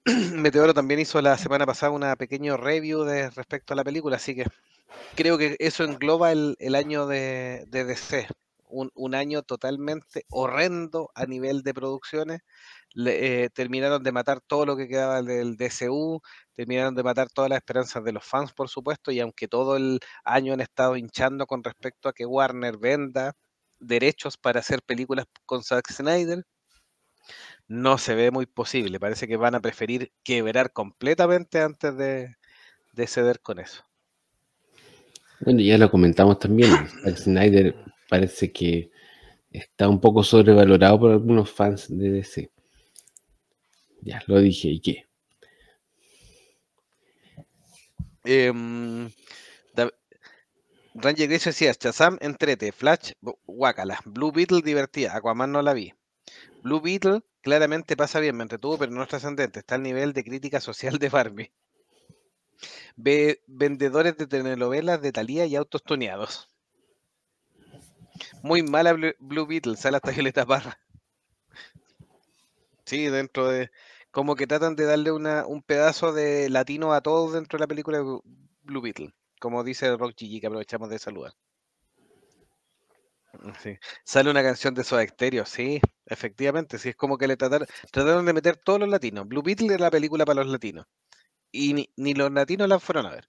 Meteoro también hizo la semana pasada una pequeño review de respecto a la película, así que creo que eso engloba el, el año de, de DC. Un, un año totalmente horrendo a nivel de producciones. Le- eh, terminaron de matar todo lo que quedaba del DCU, terminaron de matar todas las esperanzas de los fans, por supuesto, y aunque todo el año han estado hinchando con respecto a que Warner venda derechos para hacer películas con Zack Snyder, no se ve muy posible. Parece que van a preferir quebrar completamente antes de, de ceder con eso. Bueno, ya lo comentamos también. Zack Snyder parece que está un poco sobrevalorado por algunos fans de DC. Ya, lo dije. ¿Y qué? Da- Ranger Gris decía, Shazam, entrete, Flash, guácala, Blue Beetle, divertida, Aquaman no la vi. Blue Beetle claramente pasa bien, me entretuvo, pero no es trascendente, está al nivel de crítica social de Barbie. Ve vendedores de telenovelas de Thalía y autos tuneados. Muy mala Blue, Beetle, sale hasta Violeta Parra. Sí, dentro de... Como que tratan de darle una, un pedazo de latino a todos dentro de la película Blue- Beetle. Como dice Rock Gigi, que aprovechamos de saludar. Sí. Sale una canción de Soda Stereo, sí, efectivamente, sí, es como que le trataron, trataron de meter todos los latinos. Blue Beetle es la película para los latinos. Y ni, ni los latinos la fueron a ver.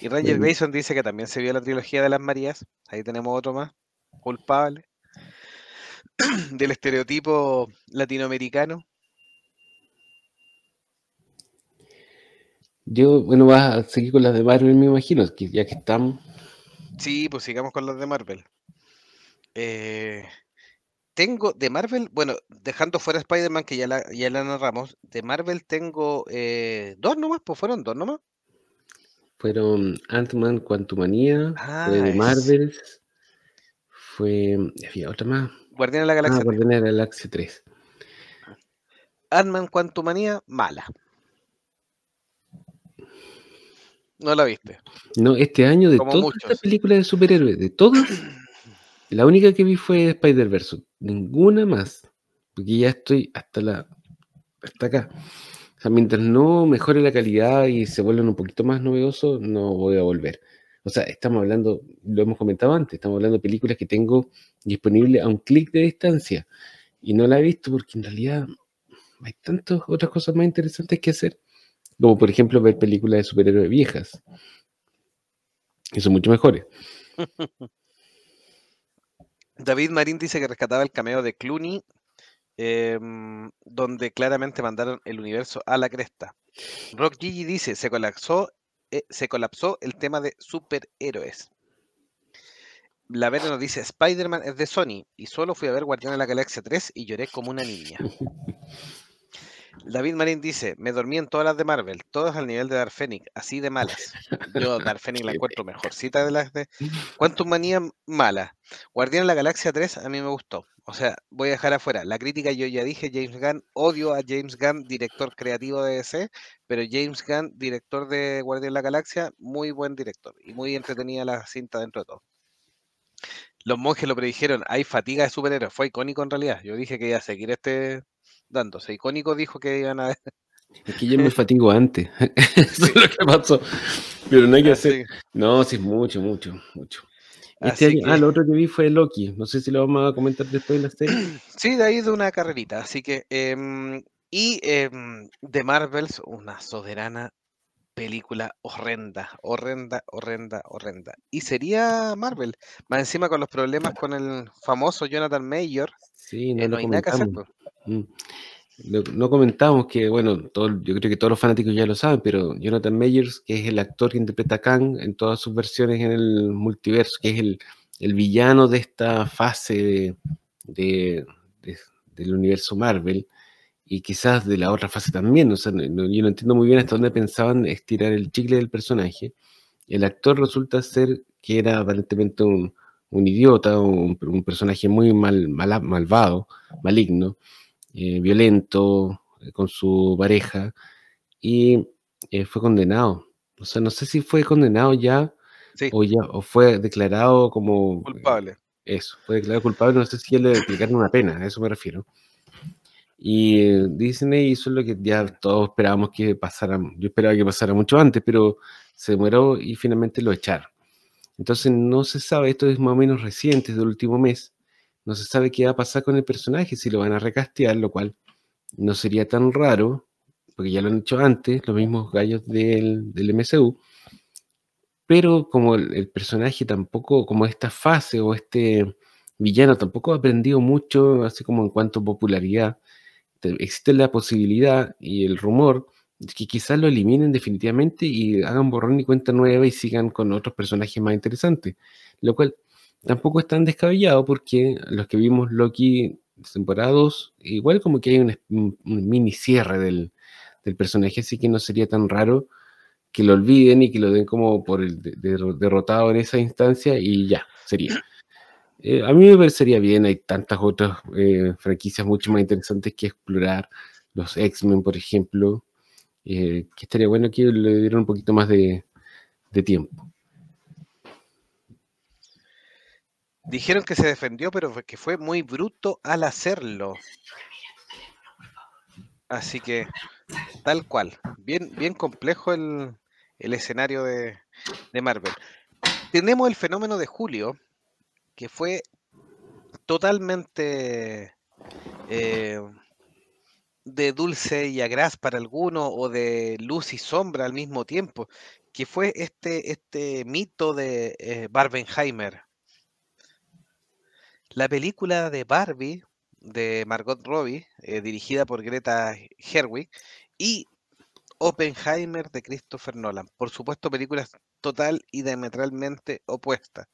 Y Ranger. Grayson dice que también se vio la trilogía de las Marías. Ahí tenemos otro más, culpable. Del estereotipo latinoamericano. Yo, bueno, vas a seguir con las de Marvel, me imagino, que ya que estamos. Sí, pues sigamos con las de Marvel. Eh, tengo de Marvel, bueno, dejando fuera Spider-Man, que ya la, ya la narramos, de Marvel tengo eh, dos nomás, pues fueron dos nomás. Fueron Ant-Man, Quantumania, fue Ah, de es Marvel, fue. Había otra más. Guardián de la Ah, Galaxia 3. Guardianes de la Galaxia 3. Ant-Man Quantumania, mala. No la viste. No, este año de Como todas muchos. estas películas de superhéroes, de todas, la única que vi fue Spider-Verse. Ninguna más. Porque ya estoy hasta la. hasta acá. O sea, mientras no mejore la calidad y se vuelvan un poquito más novedosos, no voy a volver. O sea, estamos hablando, lo hemos comentado antes, estamos hablando de películas que tengo disponible a un clic de distancia. Y no la he visto porque en realidad hay tantas otras cosas más interesantes que hacer. Como por ejemplo ver películas de superhéroes viejas. Que son mucho mejores. David Marín dice que rescataba el cameo de Clooney, em, donde claramente mandaron el universo a la cresta. Rock Gigi dice, se colapsó, eh, se colapsó el tema de superhéroes. La Vera nos dice, Spider-Man es de Sony y solo fui a ver Guardián de la Galaxia 3 y lloré como una niña. David Marín dice, me dormí en todas las de Marvel, todas al nivel de Dark Phoenix, así de malas. Yo Dark Phoenix la encuentro mejorcita de las de Quantum Manía mala. Guardián de la Galaxia 3 a mí me gustó. O sea, voy a dejar afuera. La crítica yo ya dije, James Gunn, odio a James Gunn, director creativo de DC, pero James Gunn, director de Guardián de la Galaxia, muy buen director y muy entretenida la cinta dentro de todo. Los monjes lo predijeron, hay fatiga de superhéroes, fue icónico en realidad. Yo dije que iba a seguir este dándose. Icónico dijo que iban a Es que yo me fatigo antes. Eso es lo que pasó. Pero no hay que hacer. Así- No, sí, mucho, mucho, mucho. Este año, ah, lo otro que vi fue Loki. No sé si lo vamos a comentar después de la serie. Sí, de ahí de una carrerita. Así que, em, y em, de Marvels, una soberana película horrenda, horrenda, horrenda, horrenda. Y sería Marvel, más encima con los problemas con el famoso Jonathan Mayor, Sí, no eh, lo no hay nada que hacer. comentamos. Mm. Lo- no comentamos que, bueno, todo, yo creo que todos los fanáticos ya lo saben, pero Jonathan Majors, que es el actor que interpreta a Kang en todas sus versiones en el multiverso, que es el, el villano de esta fase de- de- de- del universo Marvel, y quizás de la otra fase también. O sea, no- yo no entiendo muy bien hasta dónde pensaban estirar el chicle del personaje. El actor resulta ser que era aparentemente un, un idiota, un, un personaje muy mal, malvado, maligno, eh, violento eh, con su pareja y eh, fue condenado. O sea, no sé si fue condenado ya Sí, o ya o fue declarado como culpable. eso, fue declarado culpable, no sé si ya le aplicaron una pena, a eso me refiero. Y Disney hizo lo que ya todos esperábamos que pasara, yo esperaba que pasara mucho antes, pero se demoró y finalmente lo echaron. Entonces no se sabe, esto es más o menos reciente, del último mes, no se sabe qué va a pasar con el personaje, si lo van a recastear, lo cual no sería tan raro, porque ya lo han hecho antes, los mismos gallos del, del MCU, pero como el, el personaje tampoco, como esta fase o este villano tampoco ha aprendido mucho, así como en cuanto a popularidad, te- existe la posibilidad y el rumor que quizás lo eliminen definitivamente y hagan borrón y cuenta nueva y sigan con otros personajes más interesantes, lo cual tampoco es tan descabellado porque los que vimos Loki temporada 2, igual como que hay un, mini cierre del, del personaje, así que no sería tan raro que lo olviden y que lo den como por el de- derrotado en esa instancia y ya, sería. Eh, a mí me parecería bien, hay tantas otras eh, franquicias mucho más interesantes que explorar, los X-Men, por ejemplo, eh, que estaría bueno que le dieran un poquito más de, tiempo. Dijeron que se defendió, pero que fue muy bruto al hacerlo. Así que, tal cual. Bien, bien complejo el, el escenario de, de Marvel. Tenemos el fenómeno de Julio, que fue totalmente eh, de dulce y agraz para algunos, o de luz y sombra al mismo tiempo, que fue este, este mito de eh, Barbenheimer. La película de Barbie de Margot Robbie, eh, dirigida por Greta Gerwig, y Oppenheimer de Christopher Nolan. Por supuesto, películas total y diametralmente opuestas.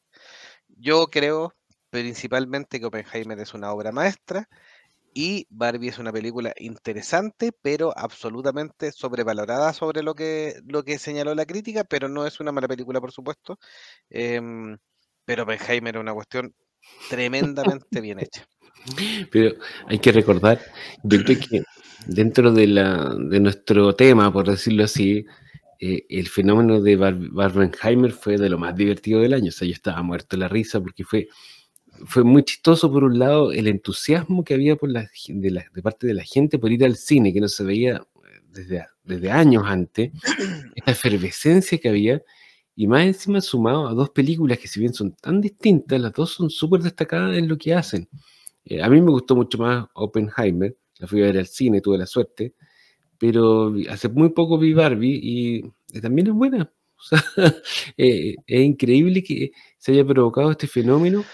Yo creo principalmente que Oppenheimer es una obra maestra y Barbie es una película interesante, pero absolutamente sobrevalorada sobre lo que, lo que señaló la crítica, pero no es una mala película, por supuesto. Em, pero Oppenheimer es una cuestión tremendamente bien hecha. Pero hay que recordar, yo dentro de, la, de nuestro tema, por decirlo así, eh, el fenómeno de Barbenheimer fue de lo más divertido del año. O sea, yo estaba muerto de la risa porque fue, fue muy chistoso, por un lado, el entusiasmo que había por la, de, la, de parte de la gente por ir al cine, que no se veía eh, desde, desde años antes, esta efervescencia que había, y más encima sumado a dos películas que si bien son tan distintas, las dos son súper destacadas en lo que hacen. Eh, a mí me gustó mucho más Oppenheimer, la fui a ver al cine, tuve la suerte, pero hace muy poco vi Barbie y también es buena. O sea, eh, es increíble que se haya provocado este fenómeno,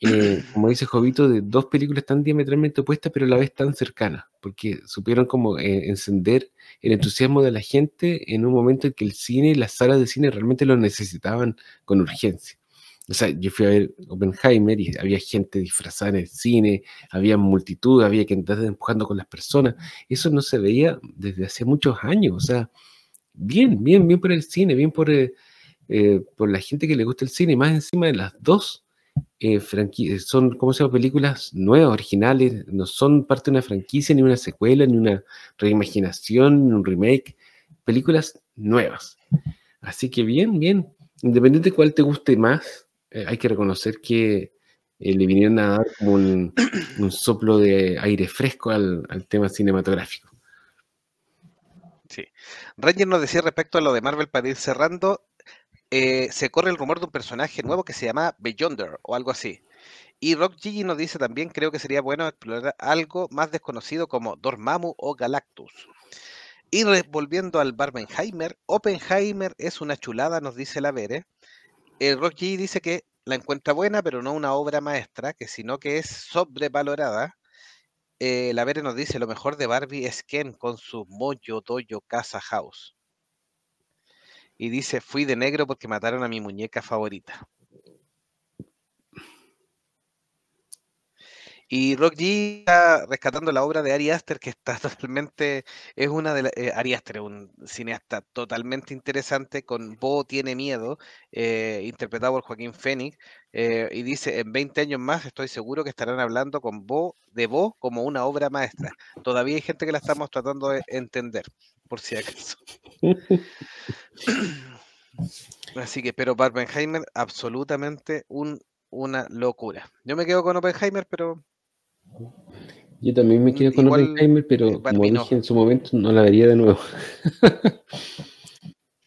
eh, como dice Jovito, de dos películas tan diametralmente opuestas, pero a la vez tan cercanas, porque supieron como encender el entusiasmo de la gente en un momento en que el cine y las salas de cine realmente lo necesitaban con urgencia. O sea, yo fui a ver Oppenheimer y había gente disfrazada en el cine, había multitud, había que andar empujando con las personas. Eso no se veía desde hace muchos años. O sea, bien, bien, bien por el cine, bien por, eh, eh, por la gente que le gusta el cine. Más encima de las dos eh, son, ¿cómo se llama? Películas nuevas, originales. No son parte de una franquicia, ni una secuela, ni una reimaginación, ni un remake. Películas nuevas. Así que bien, bien. Independiente de cuál te guste más, eh, hay que reconocer que eh, le vinieron a dar como un, soplo de aire fresco al, tema cinematográfico. Sí. Ranger nos decía respecto a lo de Marvel para ir cerrando, eh, se corre el rumor de un personaje nuevo que se llama Beyonder o algo así. Y Rock Gigi nos dice también, creo que sería bueno explorar algo más desconocido como Dormammu o Galactus. Y volviendo al Barbenheimer, Oppenheimer es una chulada, nos dice la Vere el Rocky dice que la encuentra buena, pero no una obra maestra, que sino que es sobrevalorada. Eh, la Vere nos dice, lo mejor de Barbie es Ken con su Moyo Doyo Casa House. Y dice, fui de negro porque mataron a mi muñeca favorita. Y Rock G está rescatando la obra de Ari Aster, que está totalmente, es una de las, eh, Ari Aster, un cineasta totalmente interesante, con Bo tiene miedo, eh, interpretado por Joaquín Fénix, eh, y dice, en 20 años más estoy seguro que estarán hablando con Bo, de Bo como una obra maestra. Todavía hay gente que la estamos tratando de entender, por si acaso. Así que, pero Barbenheimer, absolutamente un, una locura. Yo me quedo con Oppenheimer, pero yo también me quedo con Oppenheimer, pero como dije en su momento, no la vería de nuevo.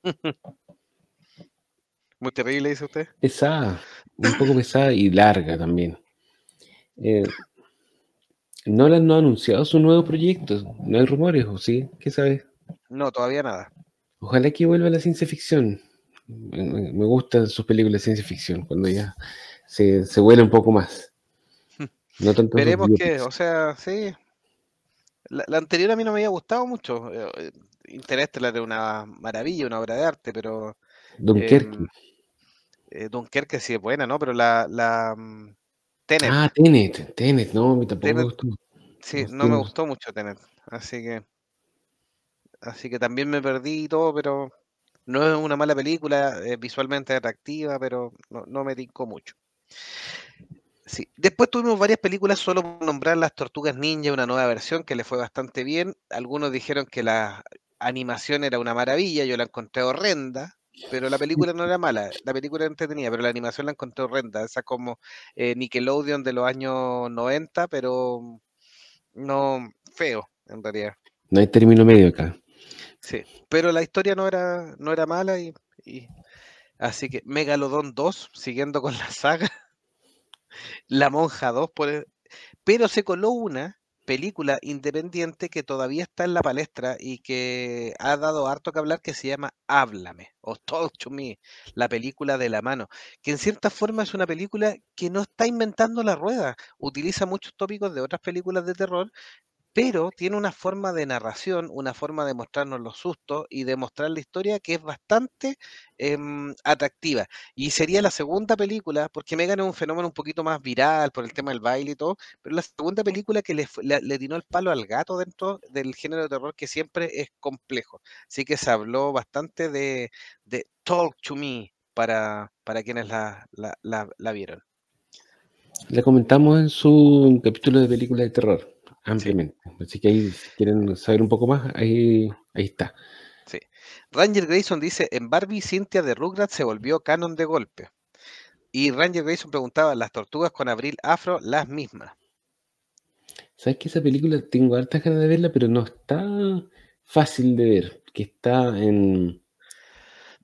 Muy terrible, dice usted. Pesada, un poco pesada y larga también. Eh, Nolan no ha anunciado su nuevo proyecto, no hay rumores, ¿o sí? ¿Qué sabes? No, todavía nada. Ojalá que vuelva la ciencia ficción. Me, gustan sus películas de ciencia ficción, cuando ya se, se vuela un poco más. Veremos que, o sea, sí. La, anterior a mí no me había gustado mucho. Eh, eh, Interestelar era una maravilla, una obra de arte, pero. Dunkerque. Em, eh, Dunkerque sí es buena, ¿no? Pero la. la mm, Tenet. Ah, Tenet, Tenet, no, a mí tampoco me gustó. Sí, no, me gustó mucho Tenet. Así que. Así que también me perdí y todo, pero no es una mala película, es visualmente atractiva, pero no, me tincó mucho. Sí. Después tuvimos varias películas solo por nombrar Las Tortugas Ninja, una nueva versión que le fue bastante bien. Algunos dijeron que la animación era una maravilla, yo la encontré horrenda, pero la película no era mala, la película era entretenida, pero la animación la encontré horrenda, esa como eh, Nickelodeon de los años 90, pero no feo en realidad. No hay término medio acá. Sí, pero la historia no era, no era mala y, así que Megalodon 2, siguiendo con la saga. La Monja 2, por pero se coló una película independiente que todavía está en la palestra y que ha dado harto que hablar que se llama Háblame o Talk to Me, la película de la mano, que en cierta forma es una película que no está inventando la rueda, utiliza muchos tópicos de otras películas de terror, pero tiene una forma de narración, una forma de mostrarnos los sustos y de mostrar la historia que es bastante em, atractiva. Y sería la segunda película, porque Megan es un fenómeno un poquito más viral por el tema del baile y todo, pero la segunda película que le, le, le tiró el palo al gato dentro del género de terror que siempre es complejo. Así que se habló bastante de, de Talk to Me para, para quienes la, la, la- la vieron. La comentamos en su capítulo de películas de terror, ampliamente. Así que ahí, si quieren saber un poco más, ahí, ahí está. Sí. Ranger Grayson dice, en Barbie, Cynthia de Rugrats se volvió canon de golpe. Y Ranger Grayson preguntaba, ¿las tortugas con abril afro las mismas? ¿Sabes que esa película tengo hartas ganas de verla, pero no está fácil de ver? Que está en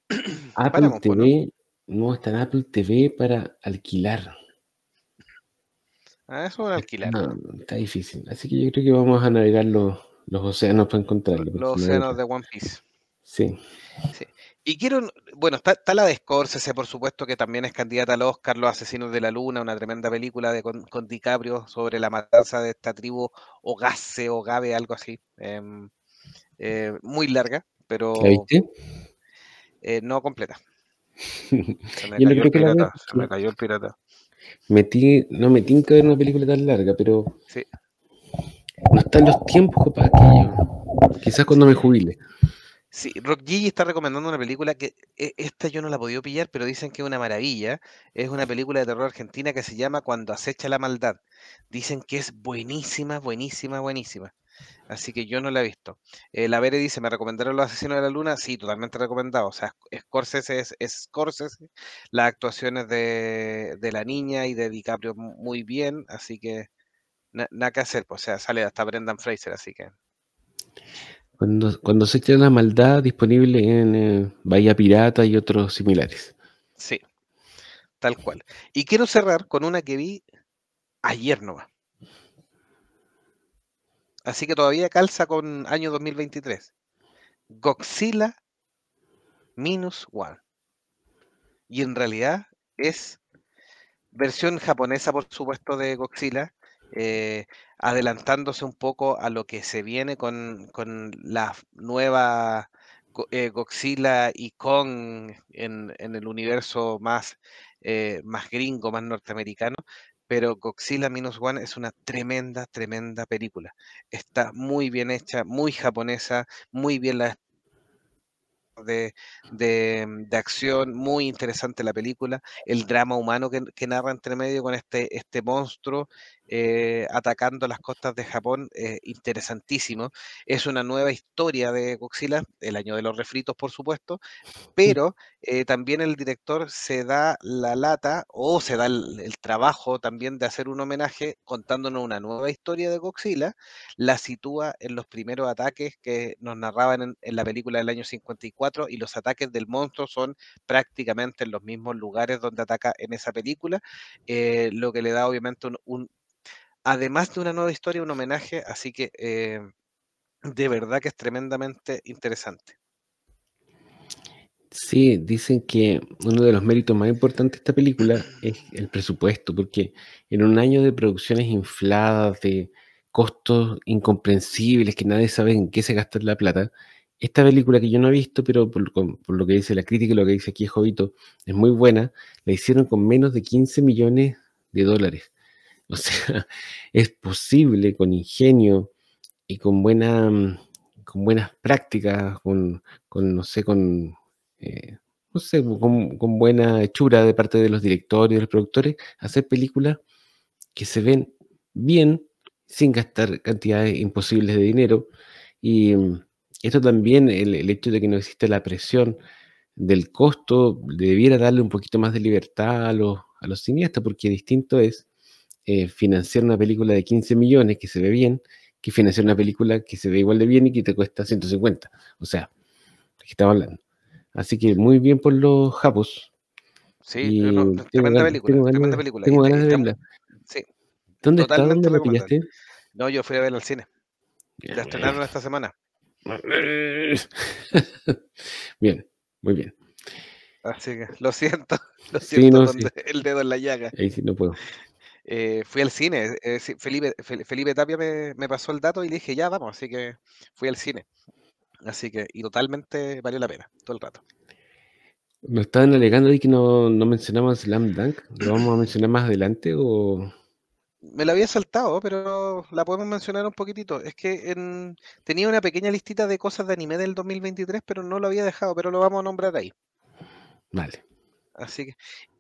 Apple. TV. No, está en Apple TV para alquilar. Ah, eso es un alquilar. No, está difícil. Así que yo creo que vamos a navegar los, los océanos para encontrarlo. Los océanos de One Piece. Sí. Y quiero, bueno, está, está la de Scorsese, por supuesto, que también es candidata al Oscar, Los Asesinos de la Luna, una tremenda película de, con, con DiCaprio sobre la matanza de esta tribu Ogase, Ogave, algo así. em, eh, muy larga, pero ¿La viste? eh, no completa. Se me cayó el pirata, se me cayó el pirata. Metí, no me tinca ver una película tan larga, pero Sí. no están los tiempos para aquello. Quizás cuando me jubile. Sí, Rock Gigi está recomendando una película que e- esta yo no la he podido pillar, pero dicen que es una maravilla. Es una película de terror argentina que se llama Cuando acecha la maldad. Dicen que es buenísima, buenísima, buenísima. Así que yo no la he visto. Eh, la Vere dice, ¿me recomendaron Los Asesinos de la Luna? Sí, totalmente recomendado. O sea, Scorsese es, es Scorsese. Las actuaciones de, de la niña y de DiCaprio mu- muy bien, así que na- nada que hacer. pues, o sea, sale hasta Brendan Fraser, así que... Cuando, cuando se la maldad disponible en eh, Bahía Pirata y otros similares. Sí, tal cual. Y quiero cerrar con una que vi ayer nomás. Así que todavía calza con año 2023. Godzilla Minus One. Y en realidad es versión japonesa, por supuesto, de Godzilla, eh, adelantándose un poco a lo que se viene con, con la nueva eh, Godzilla y Kong en, en el universo más, eh, más gringo, más norteamericano. Pero Godzilla Minus One es una tremenda, tremenda película. Está muy bien hecha, muy japonesa, muy bien la de, de, mm, de acción, muy interesante la película, el drama humano que, que narra entre medio con este, este monstruo eh, atacando las costas de Japón, eh, interesantísimo. Es una nueva historia de Godzilla, el año de los refritos, por supuesto, pero eh, también el director se da la lata o se da el, el trabajo también de hacer un homenaje contándonos una nueva historia de Godzilla, la sitúa en los primeros ataques que nos narraban en, en la película del año 54 y los ataques del monstruo son prácticamente en los mismos lugares donde ataca en esa película, eh, lo que le da obviamente un, un- además de una nueva historia, un homenaje, así que eh, de verdad que es tremendamente interesante. Sí, dicen que uno de los méritos más importantes de esta película es el presupuesto, porque en un año de producciones infladas, de costos incomprensibles, que nadie sabe en qué se gasta la plata, esta película que yo no he visto, pero por, por lo que dice la crítica y lo que dice aquí Jovito, es muy buena, la hicieron con menos de 15 millones de dólares. O sea, es posible con ingenio y con buena, con buenas prácticas, con, con, no sé, con, eh, no sé, con, buena hechura de parte de los directores de los productores, hacer películas que se ven bien sin gastar cantidades imposibles de dinero. Y mm, esto también, el, el hecho de que no existe la presión del costo, debiera darle un poquito más de libertad a los, a los cineastas, porque distinto es eh, financiar una película de 15 millones que se ve bien, que financiar una película que se ve igual de bien y que te cuesta 150. O sea, ¿de qué estamos hablando? Así que muy bien por los japos. Sí, no, no, tengo tremenda película, tengo tremenda ganas- película. tengo y- ganas y de verla. sí, ¿Dónde está? ¿Dónde la pillaste? no, yo fui a verla al cine. La estrenaron esta semana. Bien, muy bien. Así que lo siento, lo Sí, siento no, sí. el dedo en la llaga. Ahí sí no puedo. Eh, fui al cine, eh, Felipe, Fel- Felipe Tapia me, me pasó el dato y le dije, ya vamos, así que fui al cine. Así que, y totalmente valió la pena, todo el rato. Nos estaban alegando ahí que no, no mencionamos Slam Dunk. ¿Lo vamos a mencionar más adelante o...? Me la había saltado, pero la podemos mencionar un poquitito. Es que en- tenía una pequeña listita de cosas de anime del 2023, pero no lo había dejado, pero lo vamos a nombrar ahí. Vale. Así que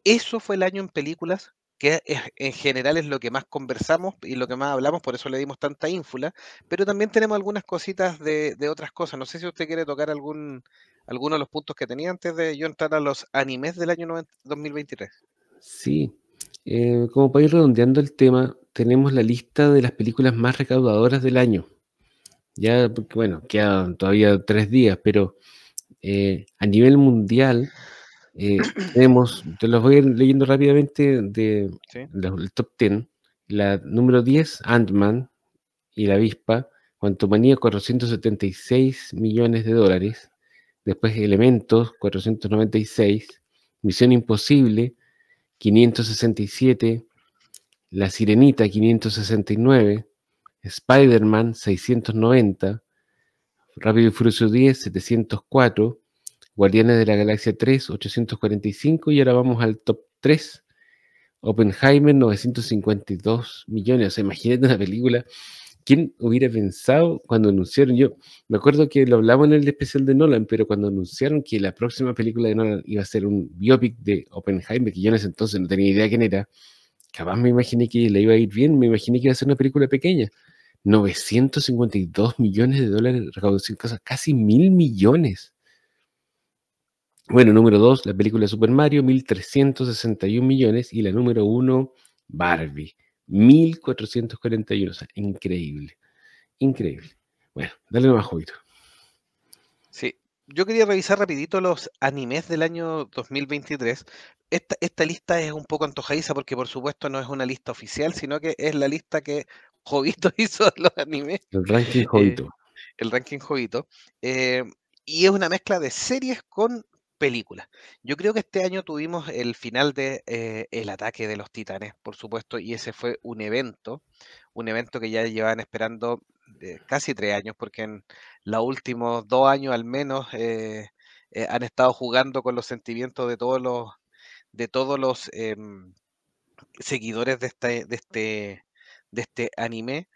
eso fue el año en películas, que en general es lo que más conversamos y lo que más hablamos, por eso le dimos tanta ínfula, pero también tenemos algunas cositas de, de otras cosas. No sé si usted quiere tocar algún, alguno de los puntos que tenía antes de yo entrar a los animes del año 90 2023. Sí. Eh, como para ir redondeando el tema, tenemos la lista de las películas más recaudadoras del año. Ya, bueno, quedan todavía tres días, pero eh, a nivel mundial eh, tenemos, te los voy a ir leyendo rápidamente de ¿sí? los- el top 10. La número 10, Ant-Man y la avispa, Quantumania, 476 millones de dólares. Después Elementos, 496. Misión Imposible, 567. La Sirenita, 569. Spider-Man, 690. Rápido y Furioso 10, 704. Guardianes de la Galaxia 3, 845. Y ahora vamos al top 3. Oppenheimer, 952 millones. O sea, imagínate una película. ¿Quién hubiera pensado cuando anunciaron? Yo me acuerdo que lo hablamos en el especial de Nolan, pero cuando anunciaron que la próxima película de Nolan iba a ser un biopic de Oppenheimer, que yo en ese entonces no tenía idea quién era, capaz me imaginé que le iba a ir bien, me imaginé que iba a ser una película pequeña. 952 millones de dólares recaudación, casi mil millones. Bueno, número 2, la película Super Mario, 1.361 millones. Y la número 1, Barbie, 1.441. O sea, increíble. Increíble. Bueno, dale nomás, Jovito. Sí, yo quería revisar rapidito los animes del año 2023. Esta, esta lista es un poco antojadiza porque por supuesto no es una lista oficial, sino que es la lista que Jovito hizo de los animes, El ranking eh, Jovito. el ranking Jovito. eh, y es una mezcla de series con películas. Yo creo que este año tuvimos el final de eh, El ataque de los titanes, por supuesto, y ese fue un evento, un evento que ya llevaban esperando de casi tres años, porque en los últimos dos años al menos eh, eh, han estado jugando con los sentimientos de todos los, de todos los em, seguidores de este, de este, de este anime.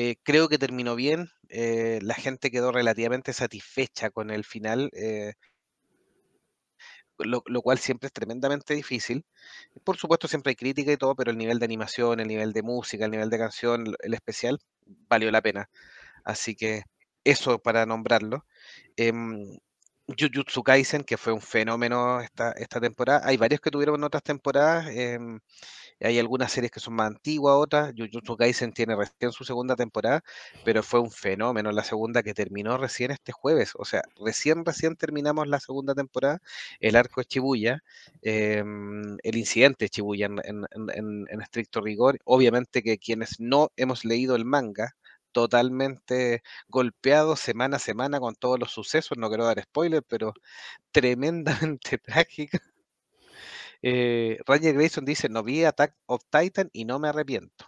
Eh, creo que terminó bien, eh, la gente quedó relativamente satisfecha con el final, eh, lo, lo cual siempre es tremendamente difícil. Por supuesto, siempre hay crítica y todo, pero el nivel de animación, el nivel de música, el nivel de canción, el especial, valió la pena. Así que eso para nombrarlo. Em, Jujutsu Kaisen, que fue un fenómeno esta, esta temporada. Hay varios que tuvieron en otras temporadas. em, hay algunas series que son más antiguas, otras. Jujutsu Kaisen tiene recién su segunda temporada, pero fue un fenómeno la segunda que terminó recién este jueves. O sea, recién, recién terminamos la segunda temporada. El arco es Shibuya, em, el incidente es Shibuya en, en- en- en- estricto rigor. Obviamente que quienes no hemos leído el manga, totalmente golpeados semana a semana con todos los sucesos. No quiero dar spoiler, pero tremendamente trágica. Eh, Ranger Grayson dice, no vi Attack of Titan y no me arrepiento.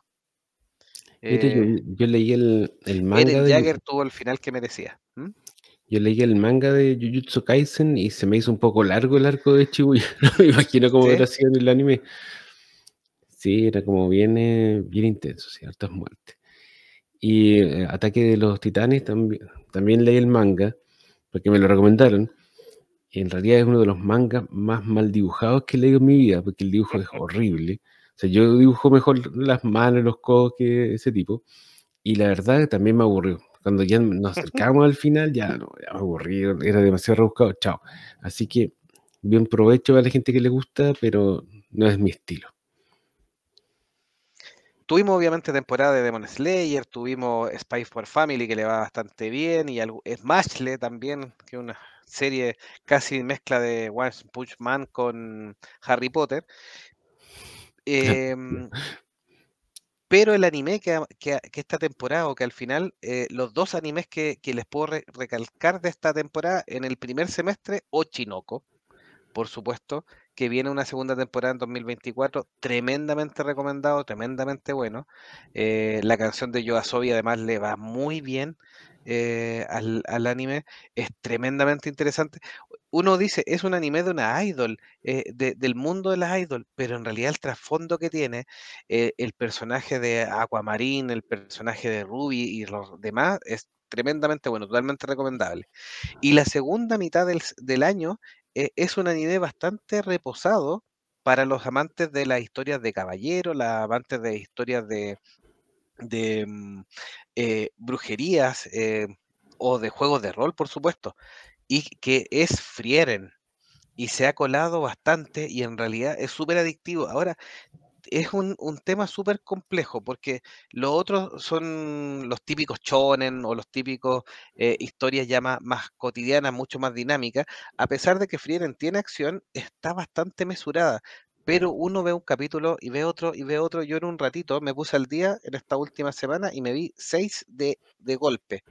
Yo, Eh, yo leí el, el manga Eren de Jagger tuvo el final que merecía. ¿m? yo leí el manga de Jujutsu Kaisen y se me hizo un poco largo el arco de Shibuya. No me imagino cómo ¿Sí? hubiera sido en el anime. Sí, era como bien, eh, bien intenso, sí, hartas muertes. Y eh, Ataque de los Titanes también, también leí el manga, porque me lo recomendaron. Y en realidad es uno de los mangas más mal dibujados que he leído en mi vida, porque el dibujo es horrible. O sea, yo dibujo mejor las manos, los codos que ese tipo. Y la verdad también me aburrió. Cuando ya nos acercamos al final, ya, no, ya me aburrí, era demasiado rebuscado. Chao. Así que bien provecho a la gente que le gusta, pero no es mi estilo. Tuvimos obviamente temporada de Demon Slayer, tuvimos Spy for Family que le va bastante bien y Smashle también, que es una serie casi mezcla de One Punch Man con Harry Potter. Em, pero el anime que, que que esta temporada, o que al final, eh, los dos animes que, que les puedo re- recalcar de esta temporada, en el primer semestre, Ochinoko, por supuesto, que viene una segunda temporada en 2024, tremendamente recomendado, tremendamente bueno. Eh, la canción de Yoasobi además le va muy bien eh, al, al anime, es tremendamente interesante uno dice, es un anime de una idol, eh, de- del mundo de las idol, pero en realidad el trasfondo que tiene, eh, el personaje de Aquamarine, el personaje de Ruby y los demás, es tremendamente bueno, totalmente recomendable. Y la segunda mitad del, del año es un anime bastante reposado para los amantes de las historias de caballero, los amantes de historias de, de mm, eh, brujerías eh, o de juegos de rol, por supuesto y que es Frieren y se ha colado bastante y en realidad es súper adictivo. Ahora, es un, un tema súper complejo porque los otros son los típicos shonen o los típicos eh, historias ya más, más cotidianas, mucho más dinámicas. A pesar de que Frieren tiene acción, está bastante mesurada. Pero uno ve un capítulo y ve otro y ve otro. Yo en un ratito me puse al día en esta última semana y me vi seis de, de golpe.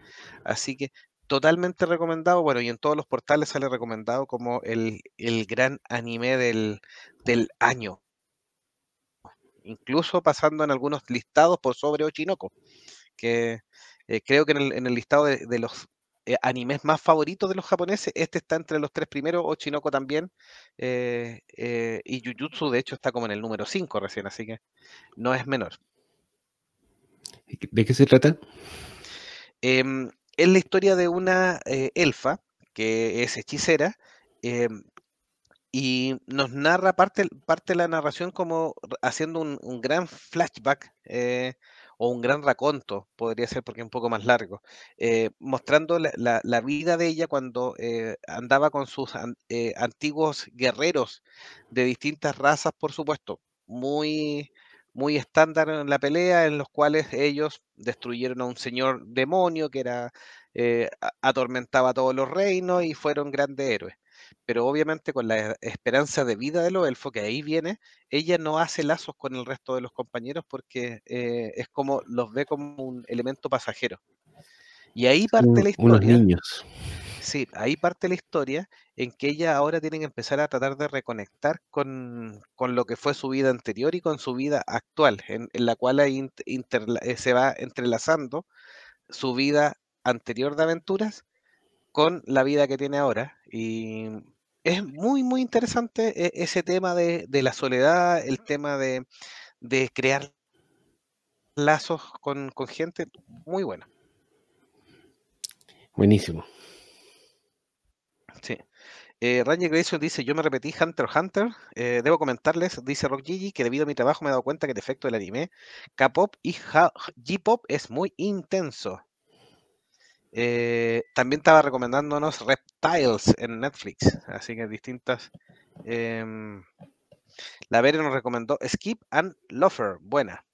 Así que totalmente recomendado. Bueno, y en todos los portales sale recomendado como el, el gran anime del, del año. Incluso pasando en algunos listados por sobre Ochinoco. Que eh, creo que en el, en el listado de, de los eh, animes más favoritos de los japoneses, este está entre los tres primeros, Ochinoco también. eh, eh, y Jujutsu, de hecho, está como en el número 5 recién, así que no es menor. ¿De qué se trata? Em, es la historia de una eh, elfa que es hechicera em, y nos narra parte, parte de la narración como haciendo un, un gran flashback eh, o un gran raconto, podría ser porque es un poco más largo, eh, mostrando la, vida de ella cuando eh, andaba con sus an- eh, antiguos guerreros de distintas razas, por supuesto, muy, muy estándar en la pelea, en los cuales ellos destruyeron a un señor demonio que era eh, a- atormentaba todos los reinos y fueron grandes héroes pero obviamente con la esperanza de vida de los elfos, que ahí viene, ella no hace lazos con el resto de los compañeros porque eh, es como los ve como un elemento pasajero. Y ahí parte la unos historia, niños. sí, ahí parte la historia en que ella ahora tiene que empezar a tratar de reconectar con, con lo que fue su vida anterior y con su vida actual, en, en la cual eh, se va entrelazando su vida anterior de aventuras con la vida que tiene ahora. Y es muy, muy interesante e- ese tema de, de la soledad, el tema de, de crear lazos con, con gente, muy bueno. Buenísimo. Sí. Eh, Ranger Grayson dice, yo me repetí Hunter x Hunter, eh, debo comentarles, dice Rock Gigi, que debido a mi trabajo me he dado cuenta que el efecto del anime K-pop y J-pop es muy intenso. Eh, también estaba recomendándonos Reptiles en Netflix, así que distintas. em, la Vere nos recomendó Skip and Lofer, buena.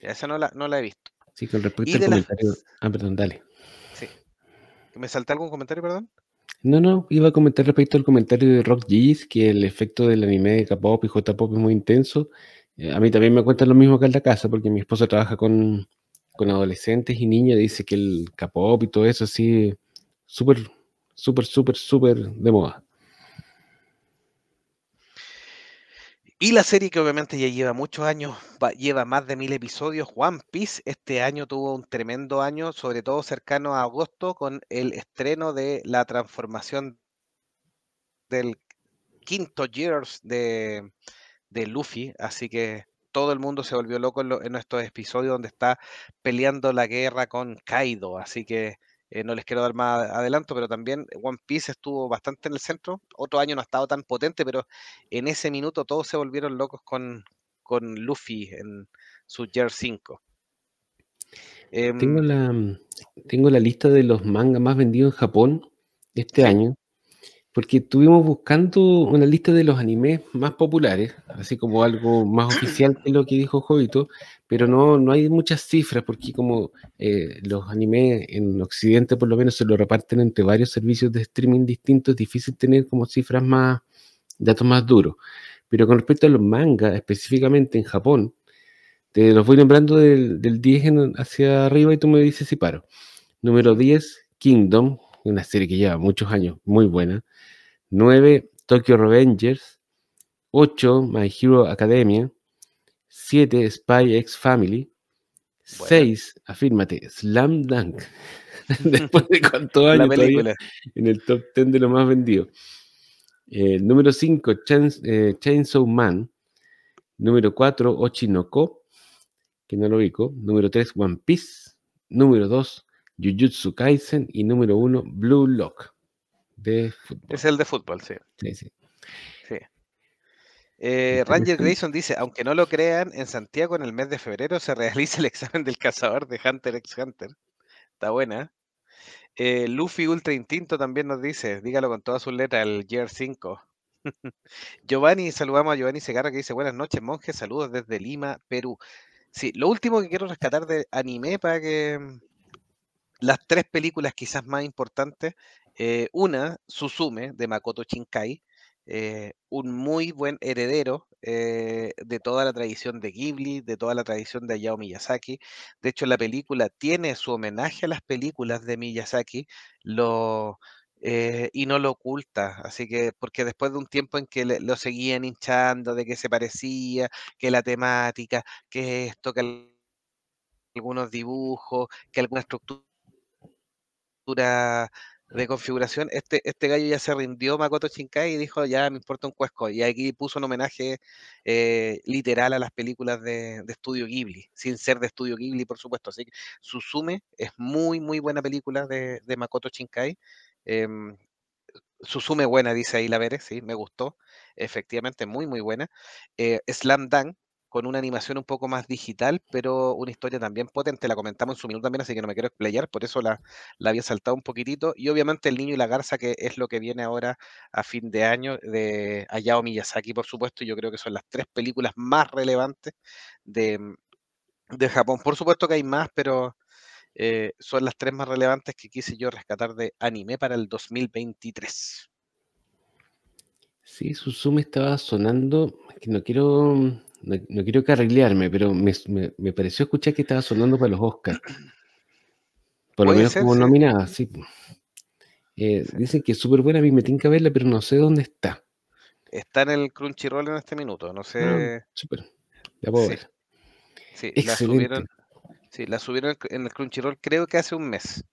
Esa no la, no la he visto. Sí, con respecto al las... comentario. Ah, perdón, dale. Sí. ¿Me salté algún comentario, perdón? No, no, iba a comentar respecto al comentario de Rock G's, que el efecto del anime de K-pop y J-pop es muy intenso. Eh, a mí también me cuentan lo mismo que en la casa, porque mi esposa trabaja con, con adolescentes y niñas, dice que el K-pop y todo eso así, súper, súper, súper, súper de moda. Y la serie que obviamente ya lleva muchos años, va- lleva más de mil episodios, One Piece, este año tuvo un tremendo año, sobre todo cercano a agosto, con el estreno de la transformación del quinto Years de, de Luffy, así que todo el mundo se volvió loco en, lo- en estos episodios donde está peleando la guerra con Kaido, así que eh, no les quiero dar más adelanto, pero también One Piece estuvo bastante en el centro, otro año no ha estado tan potente, pero en ese minuto todos se volvieron locos con, con Luffy en su Year 5. Tengo Em, la, tengo la lista de los mangas más vendidos en Japón este año, porque estuvimos buscando una lista de los animes más populares, así como algo más oficial que lo que dijo Jovito, pero no, no hay muchas cifras, porque como eh, los animes en Occidente por lo menos se lo reparten entre varios servicios de streaming distintos, es difícil tener como cifras más, datos más duros. Pero con respecto a los mangas, específicamente en Japón, te los voy nombrando del, del 10 en- hacia arriba y tú me dices si paro. Número 10, Kingdom, una serie que lleva muchos años, muy buena. 9, Tokyo Revengers. 8, My Hero Academia. 7, Spy X Family. 6, afírmate, Slam Dunk. Después de cuántos años todavía en el top 10 de lo más vendido. Eh, número 5, eh, Chainsaw Man. Número 4, Ochinoko, que no lo ubico. Número 3, One Piece. Número 2, Jujutsu Kaisen. Y número 1, Blue Lock. De fútbol. Es el de fútbol, sí. Sí, sí. Eh, Ranger Grayson dice, aunque no lo crean, en Santiago en el mes de febrero se realiza el examen del cazador de Hunter x Hunter. Está buena. Eh, Luffy Ultra Instinto también nos dice, dígalo con todas sus letras, el Gear 5. Giovanni, saludamos a Giovanni Segarra que dice, buenas noches, monjes, saludos desde Lima, Perú. Sí, lo último que quiero rescatar de anime para que mm, las tres películas quizás más importantes, eh, una, Suzume, de Makoto Shinkai, eh, un muy buen heredero eh, de toda la tradición de Ghibli, de toda la tradición de Hayao Miyazaki. De hecho, la película tiene su homenaje a las películas de Miyazaki y no lo oculta. Así que, porque después de un tiempo en que lo seguían hinchando, de que se parecía, que la temática, que esto, que algunos dibujos, que alguna estructura de configuración, este, este gallo ya se rindió Makoto Shinkai y dijo, ya me importa un cuesco. Y aquí puso un homenaje eh, literal a las películas de, de, Estudio Ghibli, sin ser de Estudio Ghibli, por supuesto. Así que Susume es muy, muy buena película de, de Makoto Shinkai. Em, Susume buena, dice ahí la sí, me gustó. Efectivamente, muy, muy buena. Eh, Slam Dunk, con una animación un poco más digital, pero una historia también potente. La comentamos en su minuto también, así que no me quiero explayar, por eso la, la había saltado un poquitito. Y obviamente El Niño y la Garza, que es lo que viene ahora a fin de año de Hayao Miyazaki, por supuesto. Yo creo que son las tres películas más relevantes de, de Japón. Por supuesto que hay más, pero eh, son las tres más relevantes que quise yo rescatar de anime para el 2023. Sí, Susume estaba sonando, que no quiero no, quiero carrilearme, pero me, pareció escuchar que estaba sonando para los Oscars. Por lo menos como nominada, sí. Eh, dicen que es súper buena, a mí me tiene que verla, pero no sé dónde está. Está en el Crunchyroll en este minuto, no sé. Ah, súper, la puedo ver. Sí, la subieron, sí, la subieron en el Crunchyroll creo que hace un mes.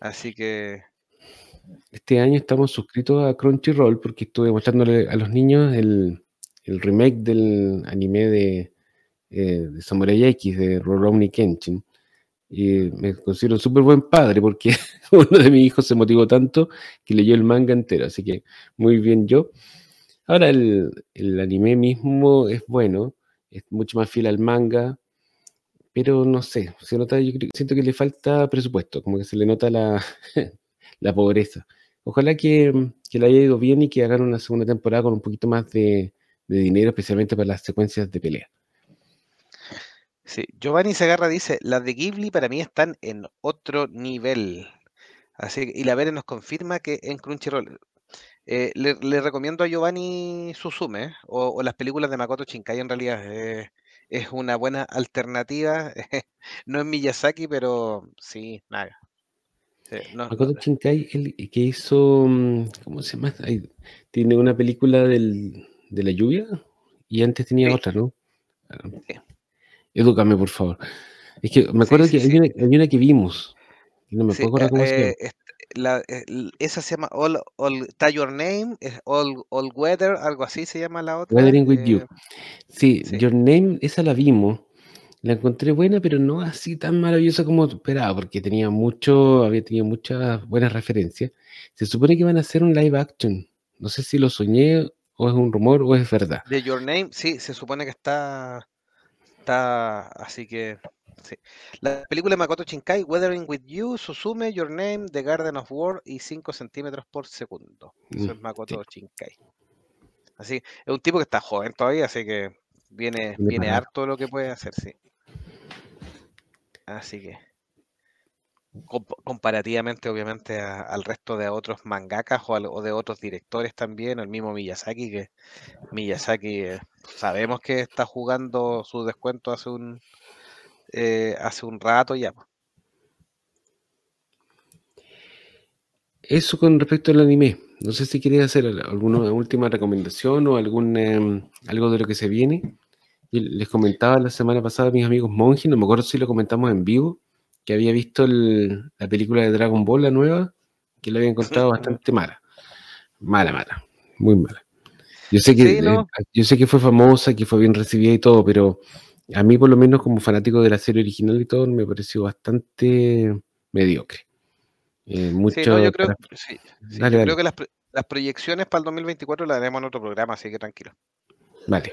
Así que... Este año estamos suscritos a Crunchyroll porque estuve mostrándole a los niños el, el remake del anime de, eh, de Samurai X, de Rurouni Kenshin. Y me considero un súper buen padre porque uno de mis hijos se motivó tanto que leyó el manga entero, así que muy bien yo. Ahora el, el anime mismo es bueno, es mucho más fiel al manga, pero no sé, se nota, siento que le falta presupuesto, como que se le nota la, la pobreza. Ojalá que, que le haya ido bien y que hagan una segunda temporada con un poquito más de, de dinero, especialmente para las secuencias de pelea. Sí, Giovanni Segarra dice, las de Ghibli para mí están en otro nivel. Así y la Vere nos confirma que en Crunchyroll. Eh, le, recomiendo a Giovanni Suzume o, las películas de Makoto Shinkai en realidad. Eh, es una buena alternativa. no es Miyazaki, pero sí, nada. Makoto Shinkai, el que hizo, mm, ¿cómo se llama? tiene una película del, de la lluvia y antes tenía otra, ¿no? Edúcame, por favor. Es que me acuerdo que hay una, que vimos. Y no me puedo acordar cómo se llama. Eh, la, eh, esa se llama All, All Your Name, All, All Weather, algo así se llama la otra. Weathering with You. Eh, sí, Your Name, esa la vimos. La encontré buena, pero no así tan maravillosa como esperaba, porque tenía mucho, había tenido muchas buenas referencias. Se supone que van a hacer un live action. No sé si lo soñé o es un rumor o es verdad. De Your Name, sí, se supone que está, está, así que, sí. La película de Makoto Shinkai, Weathering with You, Susume, Your Name, The Garden of War y 5 centímetros por segundo. Eso es mm, Makoto Shinkai. Así, es un tipo que está joven todavía, así que viene, viene harto lo que puede hacer, sí. Así que comparativamente obviamente al resto de otros mangakas o, de otros directores también, el mismo Miyazaki, que Miyazaki eh, sabemos que está jugando su descuento hace un eh, hace un rato ya. Eso con respecto al anime. No sé si quieres hacer alguna última recomendación o algún em, algo de lo que se viene. Les comentaba la semana pasada a mis amigos monjes, no me acuerdo si lo comentamos en vivo, que había visto el- la película de Dragon Ball, la nueva, que la había encontrado bastante mala. Mala, mala. Muy mala. Yo sé que, Sí, no. eh, yo sé que fue famosa, que fue bien recibida y todo, pero a mí por lo menos como fanático de la serie original y todo, me pareció bastante mediocre. Eh, mucho Sí, no, yo creo, para- sí, sí, Dale, yo dale. creo que las, pro- las proyecciones para el 2024 las haremos en otro programa, así que tranquilo. Vale.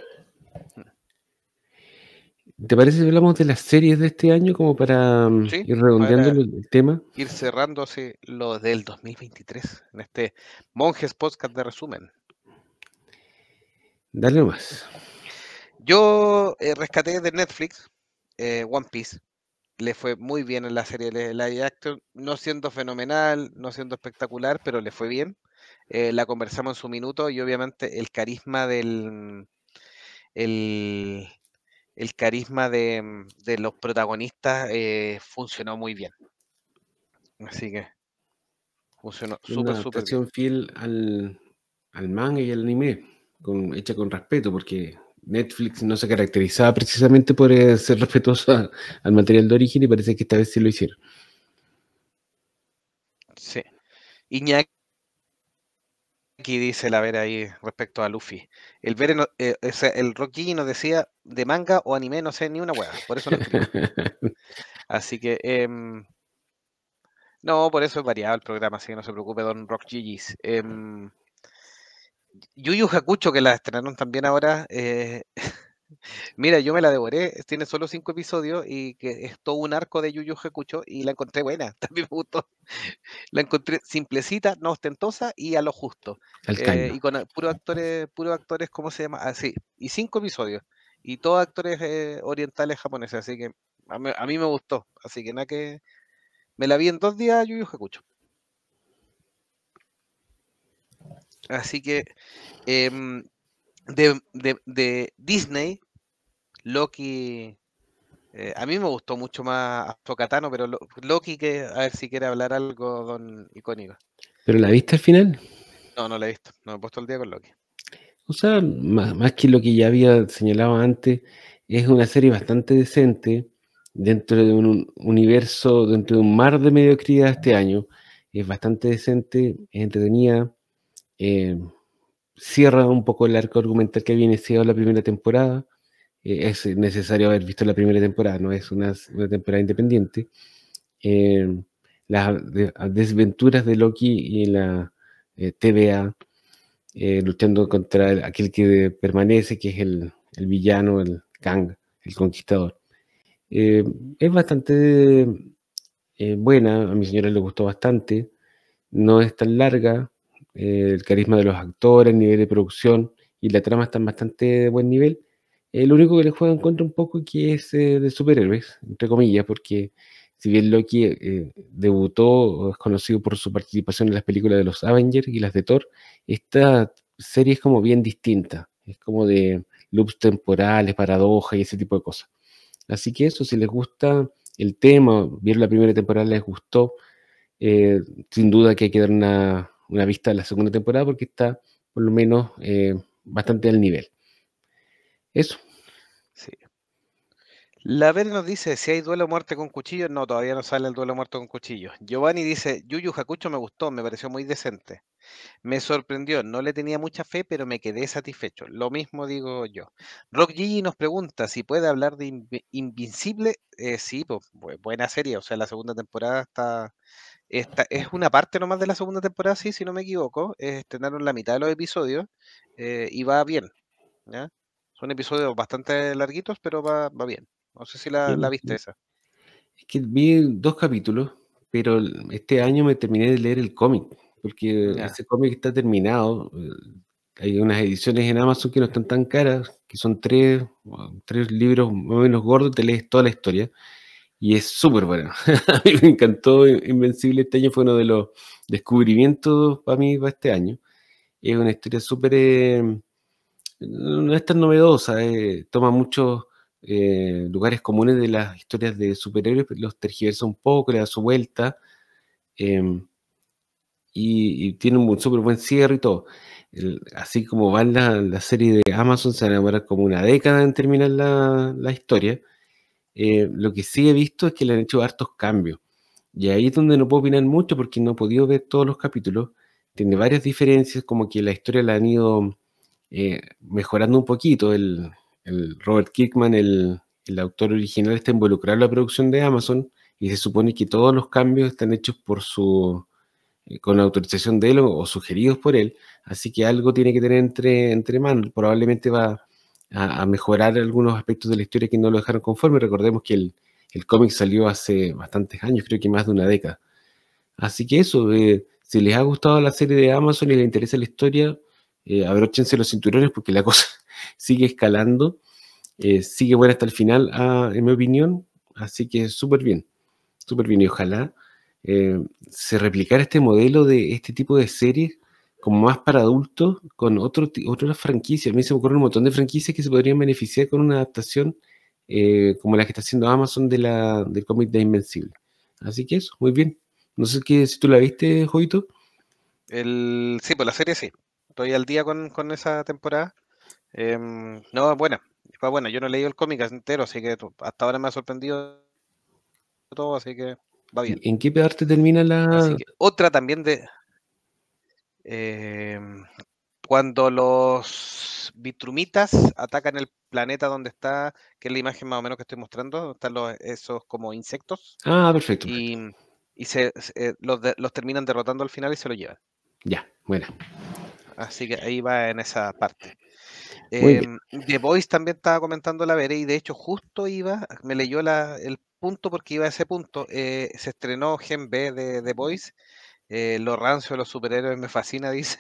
¿Te parece si hablamos de las series de este año como para mm, Sí, ir redondeando para- el, tema? Ir cerrando así lo del 2023 en este Monjes Podcast de resumen. Dale nomás. Yo eh, rescaté de Netflix eh, One Piece. Le fue muy bien en la serie de live action, no siendo fenomenal, no siendo espectacular, pero le fue bien. Eh, la conversamos en su minuto y obviamente el carisma del el, el carisma de, mm, de los protagonistas eh, funcionó muy bien. Así que funcionó súper, súper bien. fiel al, al manga y al anime, con, hecha con respeto, porque Netflix no se caracterizaba precisamente por eh, ser respetuosa al material de origen y parece que esta vez sí lo hicieron. Sí. Iñaki dice la Vera ahí respecto a Luffy. El Vere no- eh, o sea, el Rocky nos decía de manga o anime, no sé ni una hueá. Por eso escribo. Así que em, no, por eso es variado el programa, así que no se preocupe, Don Rock Gigis. Em, Yu Yu Hakucho, que la estrenaron también ahora. mira, yo me la devoré, tiene solo cinco episodios y que es todo un arco de Yu Yu Hakucho y la encontré buena, también me gustó. La encontré simplecita, no ostentosa y a lo justo. Eh, y con a- puros actores, puros actores, ¿cómo se llama? Así, y cinco episodios. Y todos actores eh, orientales japoneses, así que a mí, a mí me gustó. Así que nada que. Me la vi en dos días, Yu Yu Hakucho. Así que em, de, de- de Disney, Loki. eh, a mí me gustó mucho más Tokatano, pero Lo- Loki, que a ver si quiere hablar algo, don icónico. ¿Pero la viste al final? No, no la he visto. No me he puesto el día con Loki. O sea, más, más que lo que ya había señalado antes, es una serie bastante decente dentro de un universo, dentro de un mar de mediocridad este año. Es bastante decente, es entretenida, eh, cierra un poco el arco argumental que había iniciado la primera temporada. eh, es necesario haber visto la primera temporada, no es una, temporada independiente. Eh, las de- desventuras de Loki y la eh, TVA eh, luchando contra el- aquel que permanece, que es el, el villano, el Kang, el conquistador. Es bastante buena, a mi señora le gustó bastante, no es tan larga, eh, el carisma de los actores, el nivel de producción y la trama están bastante de buen nivel. Eh, lo único que le juega en contra un poco que es eh, de superhéroes, entre comillas, porque si bien Loki eh, debutó es conocido por su participación en las películas de los Avengers y las de Thor, esta serie es como bien distinta, es como de loops temporales, paradojas y ese tipo de cosas. Así que eso, si les gusta el tema, vieron la primera temporada, les gustó, sin duda que hay que dar una, una vista a la segunda temporada porque está por lo menos eh, bastante al nivel. Eso. Sí. La Vera nos dice, si hay duelo muerte con cuchillos, no, todavía no sale el duelo a muerte con cuchillos. Giovanni dice, Yu Yu Hakucho me gustó, me pareció muy decente. Me sorprendió, no le tenía mucha fe, pero me quedé satisfecho. Lo mismo digo yo. Rock Gigi nos pregunta si puede hablar de Invi- Invincible. Eh, sí, pues, bu- buena serie, o sea, la segunda temporada está, está- es una parte nomás de la segunda temporada, sí, si no me equivoco. Estrenaron la mitad de los episodios eh, y va bien. ¿ya? Son episodios bastante larguitos, pero va, va bien. No sé si la, la viste esa. Es que vi dos capítulos, pero este año me terminé de leer el cómic, porque Ya. ese cómic está terminado. eh, Hay unas ediciones en Amazon que no están tan caras, que son tres, tres libros más o menos gordos, te lees toda la historia. Y es súper bueno. A mí me encantó Invencible este año, fue uno de los descubrimientos para mí para este año. Es una historia súper... eh, no es tan novedosa, eh, toma muchos eh, lugares comunes de las historias de superhéroes, los tergiversa un poco, le da su vuelta. em, y, tiene un súper buen cierre y todo. Así como va la, la serie de Amazon, se va a demorar como una década en terminar la, la historia. Eh, lo que sí he visto es que le han hecho hartos cambios. Y ahí es donde no puedo opinar mucho porque no he podido ver todos los capítulos. Tiene varias diferencias, como que la historia la han ido eh, mejorando un poquito. El, Robert Kirkman, el, autor original, está involucrado en la producción de Amazon y se supone que todos los cambios están hechos por su eh, con autorización de él o, o sugeridos por él. Así que algo tiene que tener entre, entre manos. Probablemente va a, mejorar algunos aspectos de la historia que no lo dejaron conforme. Recordemos que el, el cómic salió hace bastantes años, creo que más de una década. Así que eso, eh, si les ha gustado la serie de Amazon y les interesa la historia, eh, abróchense los cinturones porque la cosa sigue escalando, eh, sigue buena hasta el final, en mi opinión. Así que súper bien, súper bien. Y ojalá eh, se replicara este modelo de este tipo de series como más para adultos con otro, otras franquicias. A mí se me ocurren un montón de franquicias que se podrían beneficiar con una adaptación eh, como la que está haciendo Amazon de la, del cómic de Invencible. Así que eso, muy bien. No sé qué, si tú la viste, Jovito. El, sí, pues la serie sí. Estoy al día con, con esa temporada. Em, no, buena. Fue buena. Yo no he leído el cómic entero, así que hasta ahora me ha sorprendido todo, así que va bien. ¿En qué parte termina Así la...? que otra también de em, cuando los vitrumitas atacan el planeta donde está, que es la imagen más o menos que estoy mostrando, donde están los, esos como insectos Ah, perfecto. y, y se, se- eh, los, de- los terminan derrotando al final y se lo llevan. Ya, bueno. Así que ahí va en esa parte. Em, The Voice también estaba comentando la veré y de hecho justo iba, me leyó la, el punto porque iba a ese punto. eh, se estrenó Gen B de The Voice. Eh, lo rancio de los superhéroes me fascina, dice.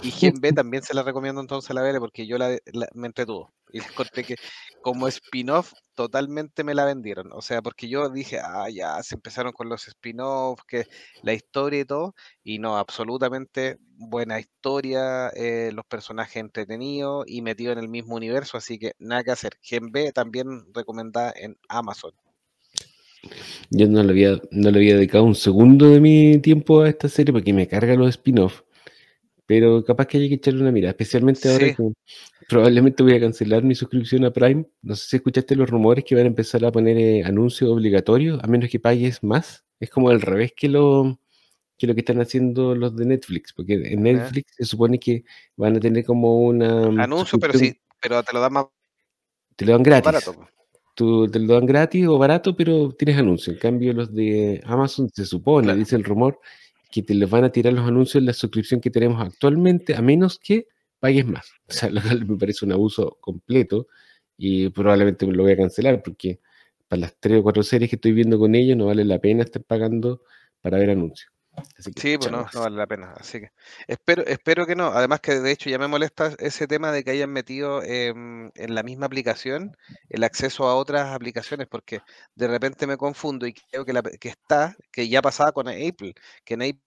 Y Gen B también se la recomiendo entonces a la veré porque yo la, la- me entretuvo. Y les conté que como spin-off totalmente me la vendieron. O sea, porque yo dije, ah, ya, se empezaron con los spin-offs, que la historia y todo. Y no, absolutamente buena historia, eh, los personajes entretenidos y metidos en el mismo universo, así que nada que hacer. Gen B también recomendada en Amazon. Yo no le, había, no le había dedicado un segundo de mi tiempo a esta serie porque me carga los spin-off. Pero capaz que hay que echarle una mirada, especialmente ahora Sí. que probablemente voy a cancelar mi suscripción a Prime. No sé si escuchaste los rumores que van a empezar a poner eh, anuncios obligatorios, a menos que pagues más. Es como al revés que lo, que lo que están haciendo los de Netflix, porque en Netflix se supone que van a tener como una Anuncio, pero sí, pero te lo dan más te lo dan gratis. barato. Tú te lo dan gratis o barato, pero tienes anuncios. En cambio, los de Amazon se supone, Claro. dice el rumor, que te les van a tirar los anuncios en la suscripción que tenemos actualmente, a menos que pagues más. O sea, lo cual me parece un abuso completo y probablemente me lo voy a cancelar porque para las tres o cuatro series que estoy viendo con ellos no vale la pena estar pagando para ver anuncios. Así que, Sí, pues no, no vale la pena. Así que espero, espero que no. Además que de hecho ya me molesta ese tema de que hayan metido em, en la misma aplicación el acceso a otras aplicaciones, porque de repente me confundo y creo que, la, que está, que ya pasaba con Apple, que en Apple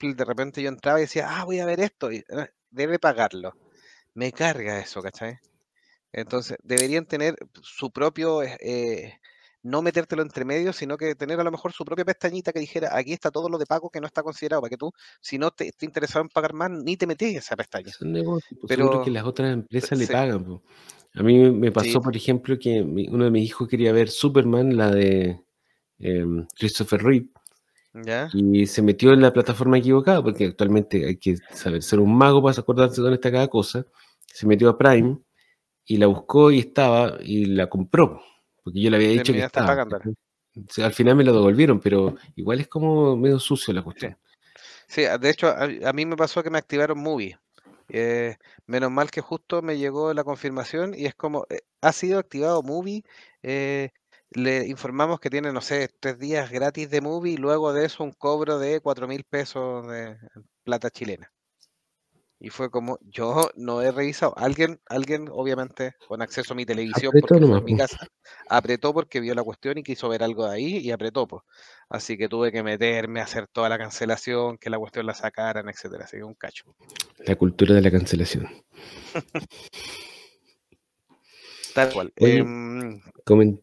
de repente yo entraba y decía, ah, voy a ver esto, y ah, debe pagarlo. Me carga eso, ¿cachai? Entonces, deberían tener su propio, eh, no metértelo entre medio, sino que tener a lo mejor su propia pestañita que dijera, aquí está todo lo de pago que no está considerado, para que tú, si no te, te interesado en pagar más, ni te metes en esa pestaña. Son negocios, pues, seguro que Pero, las otras empresas le sí, pagan. pues. A mí me- sí, pasó, por ejemplo, que mi- uno de mis hijos quería ver Superman, la de em, Christopher Reeve, ¿ya? y se metió en la plataforma equivocada, porque actualmente hay que saber ser un mago para acordarse dónde está cada cosa. Se metió a Prime y la buscó y estaba y la compró, porque yo le había dicho que estaba. al final me la devolvieron, pero igual es como medio sucio la cuestión. Sí, de hecho, a, a mí me pasó que me activaron Movie. Eh, menos mal que justo me llegó la confirmación y es como, eh, ha sido activado Movie. eh, le informamos que tiene, no sé, tres días gratis de Movie y luego de eso un cobro de cuatro mil pesos de plata chilena. Y fue como, yo no he revisado. Alguien, alguien, obviamente, con acceso a mi televisión, Apretó porque en mi casa, apretó porque vio la cuestión y quiso ver algo de ahí y apretó, pues. Así que tuve que meterme a hacer toda la cancelación, que la cuestión la sacaran, etcétera. Así que un cacho. La cultura de la cancelación. Tal cual. Oye, Em, ¿sí?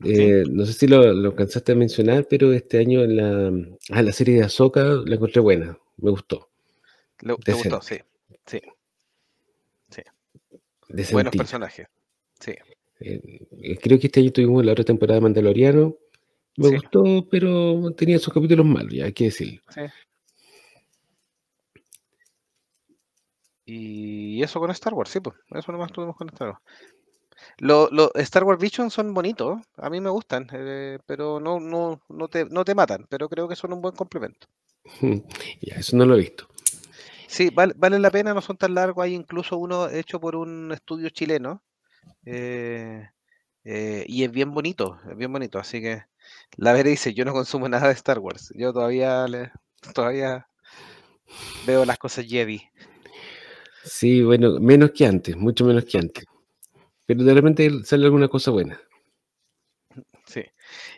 eh, no sé si lo, lo alcanzaste a mencionar, pero este año la, ah, la serie de Ahsoka la encontré buena, me gustó. ¿Le- ¿Te gustó? Decente, Sí, sí. Buenos personajes. Sí, Eh, eh, creo que este año tuvimos la otra temporada de Mandaloriano. Me sí, gustó, pero tenía sus capítulos malos, ya hay que decirlo. sí. Y eso con Star Wars, sí, pues. Eso nomás tuvimos con Star Wars. Los los Star Wars Vision son bonitos, a mí me gustan, eh, pero no, no, no te, no te matan, pero creo que son un buen complemento. Ya, eso no lo he visto. Sí, vale, la pena, no son tan largos, hay incluso uno hecho por un estudio chileno, eh, eh, y es bien bonito, es bien bonito, así que la Vera dice, yo no consumo nada de Star Wars, yo todavía le, todavía veo las cosas Jedi. Sí, bueno, menos que antes, mucho menos que antes. Pero de repente sale alguna cosa buena.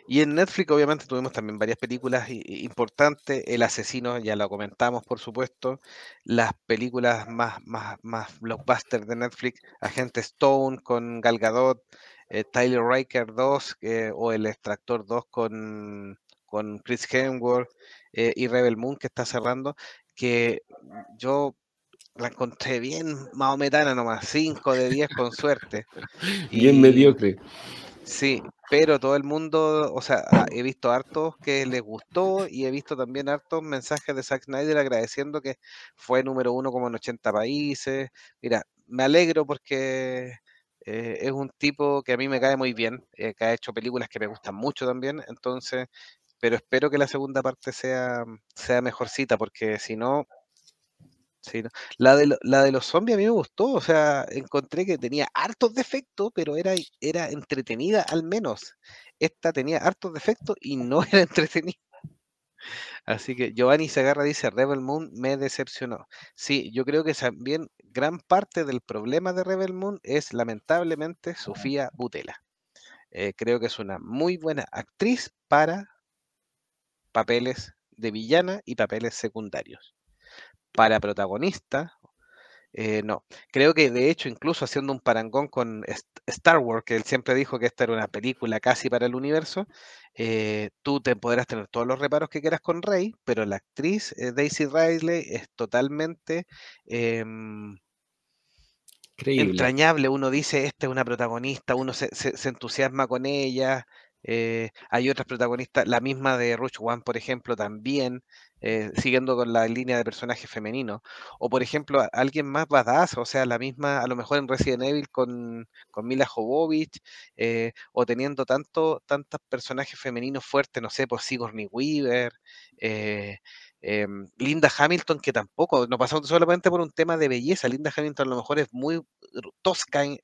Y en Netflix obviamente tuvimos también varias películas importantes. El asesino, ya lo comentamos, por supuesto. Las películas más, más, más blockbuster de Netflix, Agente Stone con Gal Gadot, eh, Tyler Riker 2 eh, o El Extractor 2 con, con Chris Hemsworth eh, y Rebel Moon que está cerrando, que yo la encontré bien maometana nomás, 5 de 10 con suerte. Bien Y, mediocre. Sí, pero todo el mundo, o sea, ah, he visto hartos que les gustó y he visto también hartos mensajes de Zack Snyder agradeciendo que fue número uno como en 80 países. Mira, me alegro porque eh, es un tipo que a mí me cae muy bien, eh, que ha hecho películas que me gustan mucho también, entonces, pero espero que la segunda parte sea, sea mejorcita, porque si no, Sí. La de, la de los zombies a mí me gustó, o sea, encontré que tenía hartos defectos, pero era, era entretenida al menos. Esta tenía hartos defectos y no era entretenida. Así que Giovanni Segarra dice, Rebel Moon me decepcionó. Sí, yo creo que también gran parte del problema de Rebel Moon es lamentablemente Sofía Butela. Eh, creo que es una muy buena actriz para papeles de villana y papeles secundarios. Para protagonista, Eh, no, creo que de hecho, incluso haciendo un parangón con Star Wars, que él siempre dijo que esta era una película casi para el universo, eh, tú te podrás tener todos los reparos que quieras con Rey, pero la actriz eh, Daisy Ridley es totalmente em, entrañable. Uno dice, esta es una protagonista, uno se, se- se entusiasma con ella. Eh, hay otras protagonistas, la misma de Rush One, por ejemplo, también, eh, siguiendo con la línea de personajes femeninos. O, por ejemplo, alguien más badass, o sea, la misma, a lo mejor en Resident Evil con, con Mila Jovovich, eh, o teniendo tanto, tantos personajes femeninos fuertes, no sé, por Sigourney Weaver, em, Linda Hamilton, que tampoco, no pasó solamente por un tema de belleza, Linda Hamilton a lo mejor es muy tosca en,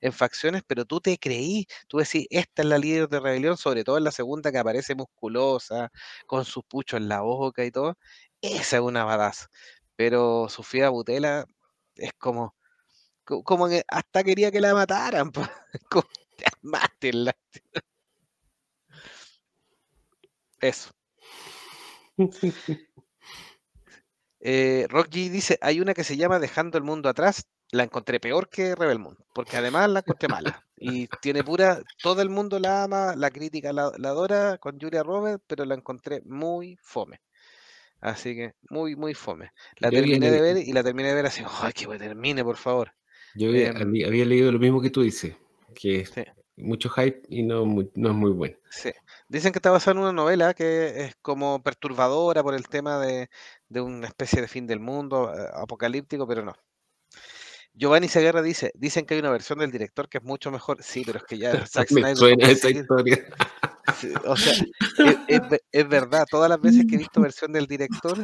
en- facciones, pero tú te creí, tú decís, esta es la líder de rebelión, sobre todo en la segunda que aparece musculosa, con sus puchos en la boca y todo, esa es una badass. Pero Sofía Butela es como, co- como que hasta quería que la mataran, mátenla. Eso. Eh, Rock G dice, hay una que se llama Dejando el Mundo Atrás, la encontré peor que Rebel Moon, porque además la encontré mala. Y tiene pura, todo el mundo la ama, la crítica la, la adora con Julia Roberts, pero la encontré muy fome. Así que muy, muy fome. La Yo terminé de ver y la terminé de ver así, ¡ay, que me termine, por favor! yo había, Em, había- leído lo mismo que tú dices, que sí, mucho hype y no, muy- no es muy bueno. sí. Dicen que está basada en una novela que es como perturbadora por el tema de, de una especie de fin del mundo, apocalíptico, pero no. Giovanni Segarra dice, dicen que hay una versión del director que es mucho mejor. Sí, pero es que ya Zack Me Snyder suena esa historia. Sí, O sea, es, es ve- es verdad, todas las veces que he visto versión del director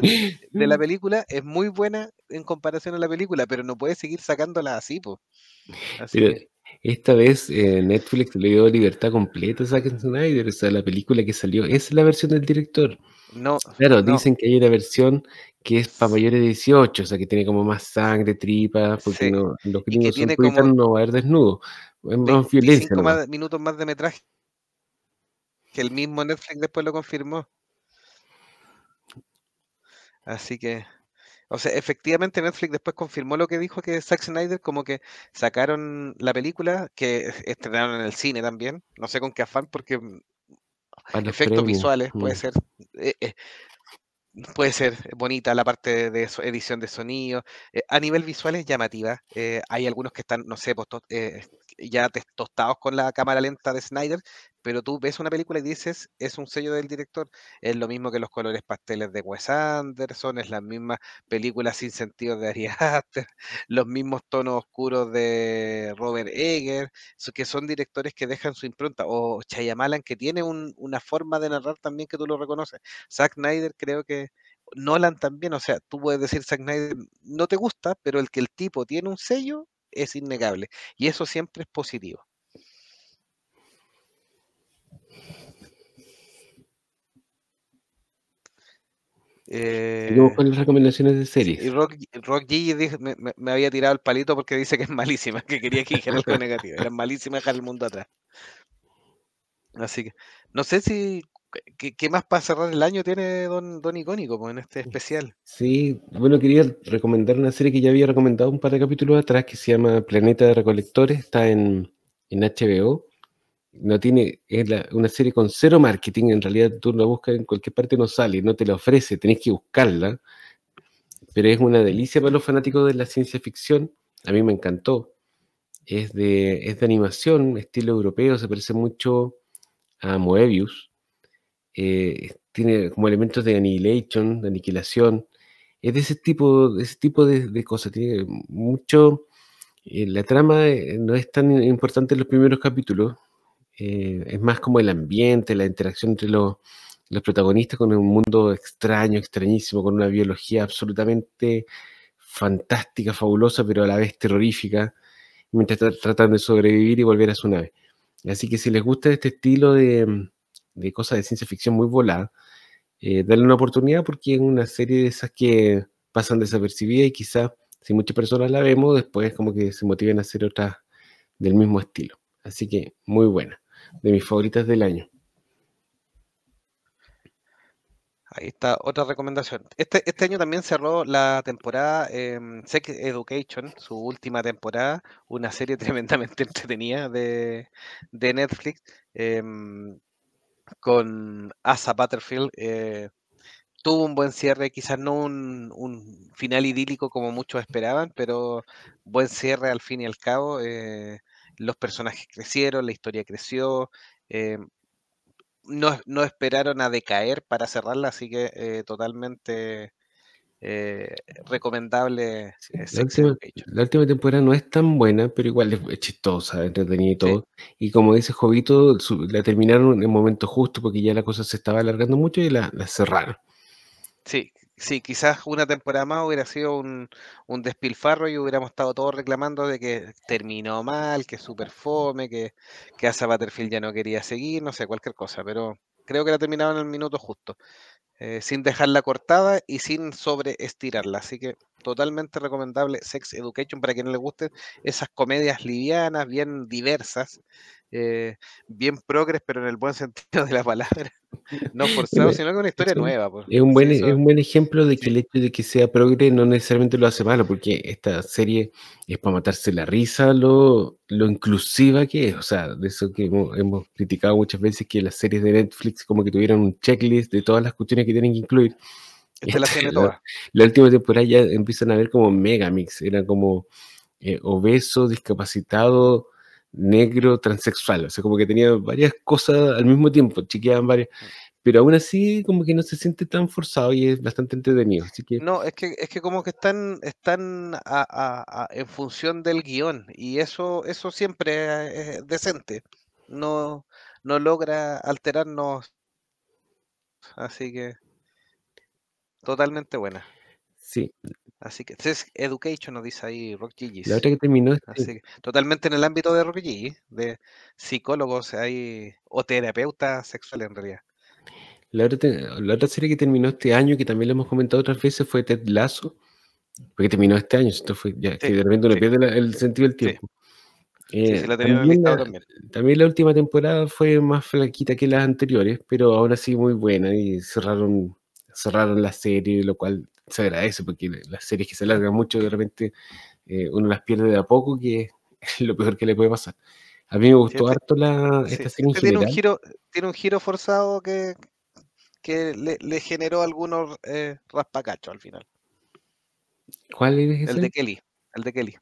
de la película es muy buena en comparación a la película, pero no puede seguir sacándola así, pues. Así que, esta vez eh, Netflix le dio libertad completa a Zack Snyder, o sea, la película que salió es la versión del director. no, Claro, no, dicen que hay una versión que es para mayores de 18, o sea, que tiene como más sangre, tripas, porque sí. no, los que gringos son como no va a haber desnudo, es más violencia 25 nomás. más, minutos más de metraje que el mismo Netflix después lo confirmó. Así que O sea, efectivamente Netflix después confirmó lo que dijo que Zack Snyder, como que sacaron la película, que estrenaron en el cine también, no sé con qué afán, porque mm, efectos premios, visuales puede mm. ser eh, eh, puede ser bonita la parte de edición de sonido eh, a nivel visual es llamativa eh, hay algunos que están no sé pues, eh, ya tostados con la cámara lenta de Snyder pero tú ves una película y dices es un sello del director es lo mismo que los colores pasteles de Wes Anderson es la misma película sin sentido de Ari Aster los mismos tonos oscuros de Robert Eggers so- que son directores que dejan su impronta o Shyamalan que tiene un- una forma de narrar también que tú lo reconoces Zack Snyder creo que Nolan también, o sea, tú puedes decir Zack Snyder no te gusta, pero el que el tipo tiene un sello es innegable y eso siempre es positivo. Seguimos Eh, con las recomendaciones de sí, y series. Rock, Rock G dijo- me, me- me había tirado el palito porque dice que es malísima, que quería que dijera algo negativo. Era malísima dejar el mundo atrás. Así que no sé si qué, qué más para cerrar el año tiene Don, Don Icónico pues, en este especial. Sí, bueno, quería recomendar una serie que ya había recomendado un par de capítulos atrás que se llama Planeta de Recolectores, está en, en HBO. No tiene, es una serie con cero marketing, en realidad tú la buscas en cualquier parte no sale, no te la ofrece, tenés que buscarla, pero es una delicia para los fanáticos de la ciencia ficción, a mí me encantó. Es de, es de animación, estilo europeo, se parece mucho a Moebius. eh, tiene como elementos de annihilation, de aniquilación. Es de ese tipo, de ese tipo de cosas. Tiene mucho. eh, la trama eh, no es tan importante en los primeros capítulos. Eh, es más como el ambiente, la interacción entre los, protagonistas con un mundo extraño, extrañísimo, con una biología absolutamente fantástica, fabulosa, pero a la vez terrorífica, mientras tra- tratan de sobrevivir y volver a su nave. Así que si les gusta este estilo de, de cosas de ciencia ficción muy volada, eh, darle una oportunidad porque es una serie de esas que pasan desapercibidas y quizás si muchas personas la vemos, después como que se motiven a hacer otras del mismo estilo. Así que muy buena, de mis favoritas del año. Ahí está otra recomendación. Este, este año también cerró la temporada em, Sex Education, su última temporada, una serie tremendamente entretenida de, de Netflix, em, con Asa Butterfield. eh, tuvo un buen cierre, quizás no un, un final idílico como muchos esperaban, pero buen cierre al fin y al cabo. eh, los personajes crecieron, la historia creció. em, no, no esperaron a decaer para cerrarla, así que eh, totalmente eh, recomendable eh, La última, la última temporada no es tan buena, pero igual es, chistosa, entretenida y Sí, todo. Y como dice Jovito, la terminaron en el momento justo porque ya la cosa se estaba alargando mucho y la, la cerraron. sí, sí, quizás una temporada más hubiera sido un, un despilfarro y hubiéramos estado todos reclamando de que terminó mal, que es súper fome, que, que Asa Butterfield ya no quería seguir, no sé, cualquier cosa, pero creo que la terminaron en el minuto justo. eh, sin dejarla cortada y sin sobreestirarla. Así que totalmente recomendable Sex Education para quienes les gusten esas comedias livianas, bien diversas, eh, bien progres, pero en el buen sentido de la palabra. No forzado, sino que una historia eso nueva. Es un Sí, buen, es un buen ejemplo de que sí, el hecho de que sea progre no necesariamente lo hace malo, porque esta serie es para matarse la risa lo, lo inclusiva que es. O sea, de eso que hemos, hemos criticado muchas veces que las series de Netflix como que tuvieran un checklist de todas las cuestiones que tienen que incluir. Esta, la, todas. la última temporada ya empiezan a ver como megamix, era como eh, obeso, discapacitado, negro, transexual. O sea, como que tenía varias cosas al mismo tiempo, chequeaban varias pero aún así como que no se siente tan forzado y es bastante entretenido. Así que No, es que, es que como que están, están a- a- a- en función del guion y eso, eso siempre es decente. No, no logra alterarnos, así que totalmente buena. sí, Así que Sex Education nos dice ahí Rock la Gigis. otra que terminó Así que totalmente en el ámbito de Rock Gigi, de psicólogos hay, o terapeutas sexuales en realidad. la, otra la otra serie que terminó este año, que también lo hemos comentado otras veces, fue Ted Lasso, porque terminó este año, esto fue ya que Sí, de repente uno sí, pierde la- el sentido del tiempo. sí, Eh, sí, la también, la, también. también la última temporada fue más flaquita que las anteriores, pero aún así muy buena y cerraron, cerraron la serie, lo cual se agradece porque las series que se alargan mucho de repente eh, uno las pierde de a poco, que es lo peor que le puede pasar. A mí me gustó este harto la, Sí, esta serie en este tiene un giro, tiene un giro forzado que, que le, le generó algunos eh, raspacachos al final. ¿Cuál es El ese? de Kelly, el de Kelly.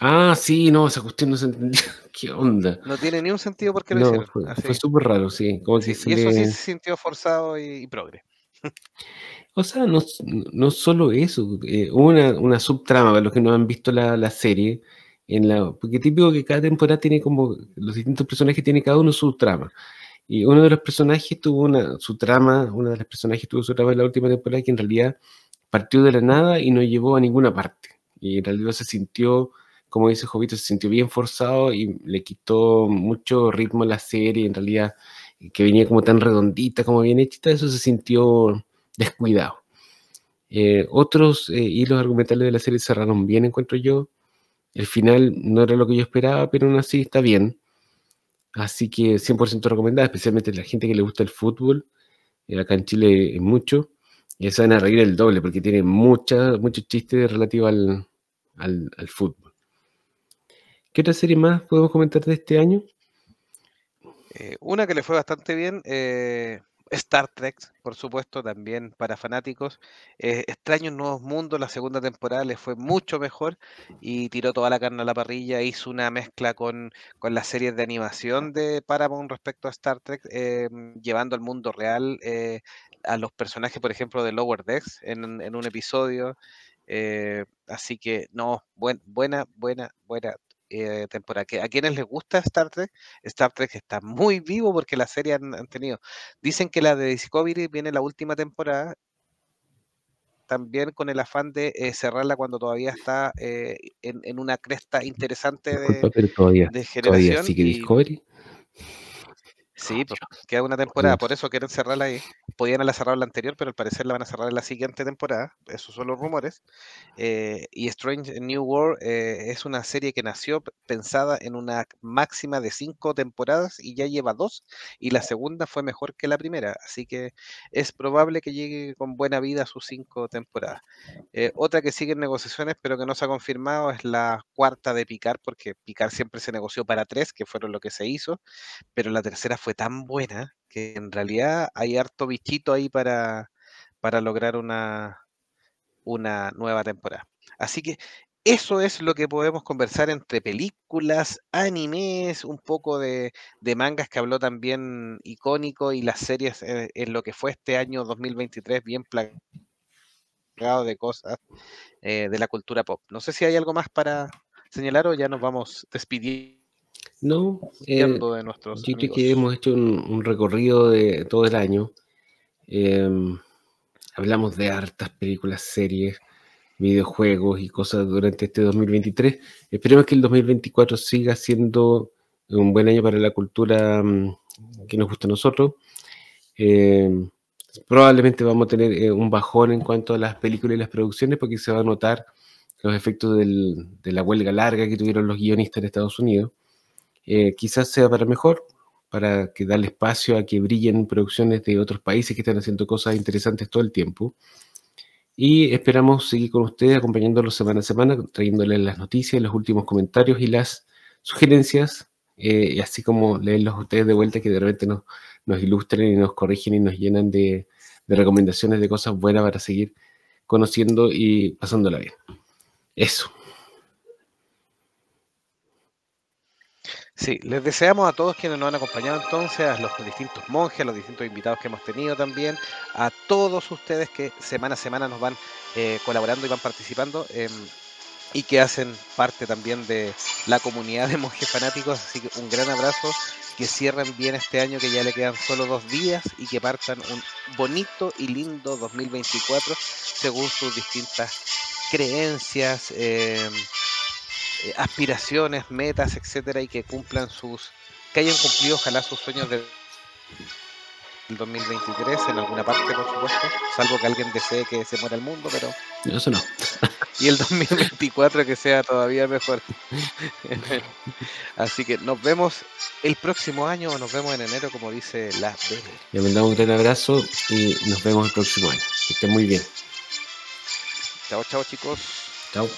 Ah, sí, no, esa cuestión no se entendió. ¿Qué onda? No tiene ni un sentido por qué lo No, hicieron. fue, fue súper raro, sí. Como sí, se y eso sí se sintió forzado y, y progre. O sea, no, no solo eso, eh, una, una subtrama, para los que no han visto la, la serie, en la, porque típico que cada temporada tiene como, los distintos personajes tienen cada uno su trama. Y uno de los personajes tuvo una, su trama, una de las personajes tuvo su trama en la última temporada que en realidad partió de la nada y no llevó a ninguna parte. Y en realidad se sintió, como dice Jovito, se sintió bien forzado y le quitó mucho ritmo a la serie, en realidad que venía como tan redondita, como bien hechita, eso se sintió descuidado. Eh, otros eh, hilos argumentales de la serie cerraron bien, encuentro yo. El final no era lo que yo esperaba, pero aún así está bien. Así que 100% recomendada, especialmente a la gente que le gusta el fútbol. Eh, acá en Chile mucho. Y se van a reír el doble porque tiene mucha, muchos chistes al, al, al fútbol. ¿Qué otra serie más podemos comentar de este año? Eh, una que le fue bastante bien, eh, Star Trek, por supuesto, también para fanáticos. Eh, Extraños Nuevos Mundos, la segunda temporada le fue mucho mejor y tiró toda la carne a la parrilla, hizo una mezcla con, con las series de animación de Paramount respecto a Star Trek, eh, llevando al mundo real a los personajes, por ejemplo, de Lower Decks en, en un episodio. así que, no, buen, buena, buena, buena eh, temporada. Que- ¿A quienes les gusta Star Trek? Star Trek está muy vivo porque la serie han, han tenido. Dicen que la de Discovery viene la última temporada, también con el afán de eh, cerrarla cuando todavía está eh, en, en una cresta interesante de, todavía, de todavía generación. sigue Y Discovery. Sí, pues, queda una temporada, por eso quieren cerrarla ahí. Podían haberla cerrado la anterior, pero al parecer la van a cerrar en la siguiente temporada. Esos son los rumores. Eh, y Strange New World eh, es una serie que nació pensada en una máxima de cinco temporadas y ya lleva dos, y la segunda fue mejor que la primera, así que es probable que llegue con buena vida a sus cinco temporadas. Eh, otra que sigue en negociaciones, pero que no se ha confirmado, es la cuarta de Picar, porque Picar siempre se negoció para tres, que fueron lo que se hizo, pero la tercera fue tan buena que en realidad hay harto bichito ahí para, para lograr una, una nueva temporada. Así que eso es lo que podemos conversar entre películas, animes, un poco de, de mangas que habló también icónico y las series eh, en lo que fue este año 2023 bien plagado de cosas eh, de la cultura pop. No sé si hay algo más para señalar o ya nos vamos despidiendo No, eh, de nuestros yo creo que hemos hecho un, un recorrido de todo el año. Em, hablamos de hartas películas, series, videojuegos y cosas durante este 2023. Esperemos que el 2024 siga siendo un buen año para la cultura mm, que nos gusta a nosotros. Em, probablemente vamos a tener eh, un bajón en cuanto a las películas y las producciones porque se va a notar los efectos del- de la huelga larga que tuvieron los guionistas en Estados Unidos. Eh, quizás sea para mejor, para que darle espacio a que brillen producciones de otros países que están haciendo cosas interesantes todo el tiempo. Y esperamos seguir con ustedes, acompañándolos semana a semana, trayéndoles las noticias, los últimos comentarios y las sugerencias, eh, así como leerlos a ustedes de vuelta, que de repente nos, nos ilustren y nos corrigen y nos llenan de, de recomendaciones de cosas buenas para seguir conociendo y pasándola bien. Eso. Sí, les deseamos a todos quienes nos han acompañado entonces, a los distintos monjes, a los distintos invitados que hemos tenido también, a todos ustedes que semana a semana nos van eh, colaborando y van participando em, y que hacen parte también de la comunidad de monjes fanáticos. Así que un gran abrazo, que cierren bien este año, que ya le quedan solo dos días y que partan un bonito y lindo 2024 según sus distintas creencias. em, eh, aspiraciones, metas, etcétera, y que cumplan sus, que hayan cumplido ojalá sus sueños del 2023 en alguna parte, por supuesto, salvo que alguien desee que se muera el mundo, pero Eso no. y el 2024 que sea todavía mejor. Así que nos vemos el próximo año o nos vemos en enero, como dice la Bebe. Les mandamos un gran abrazo y nos vemos el próximo año. Que estén muy bien. Chao, chao chicos. Chao.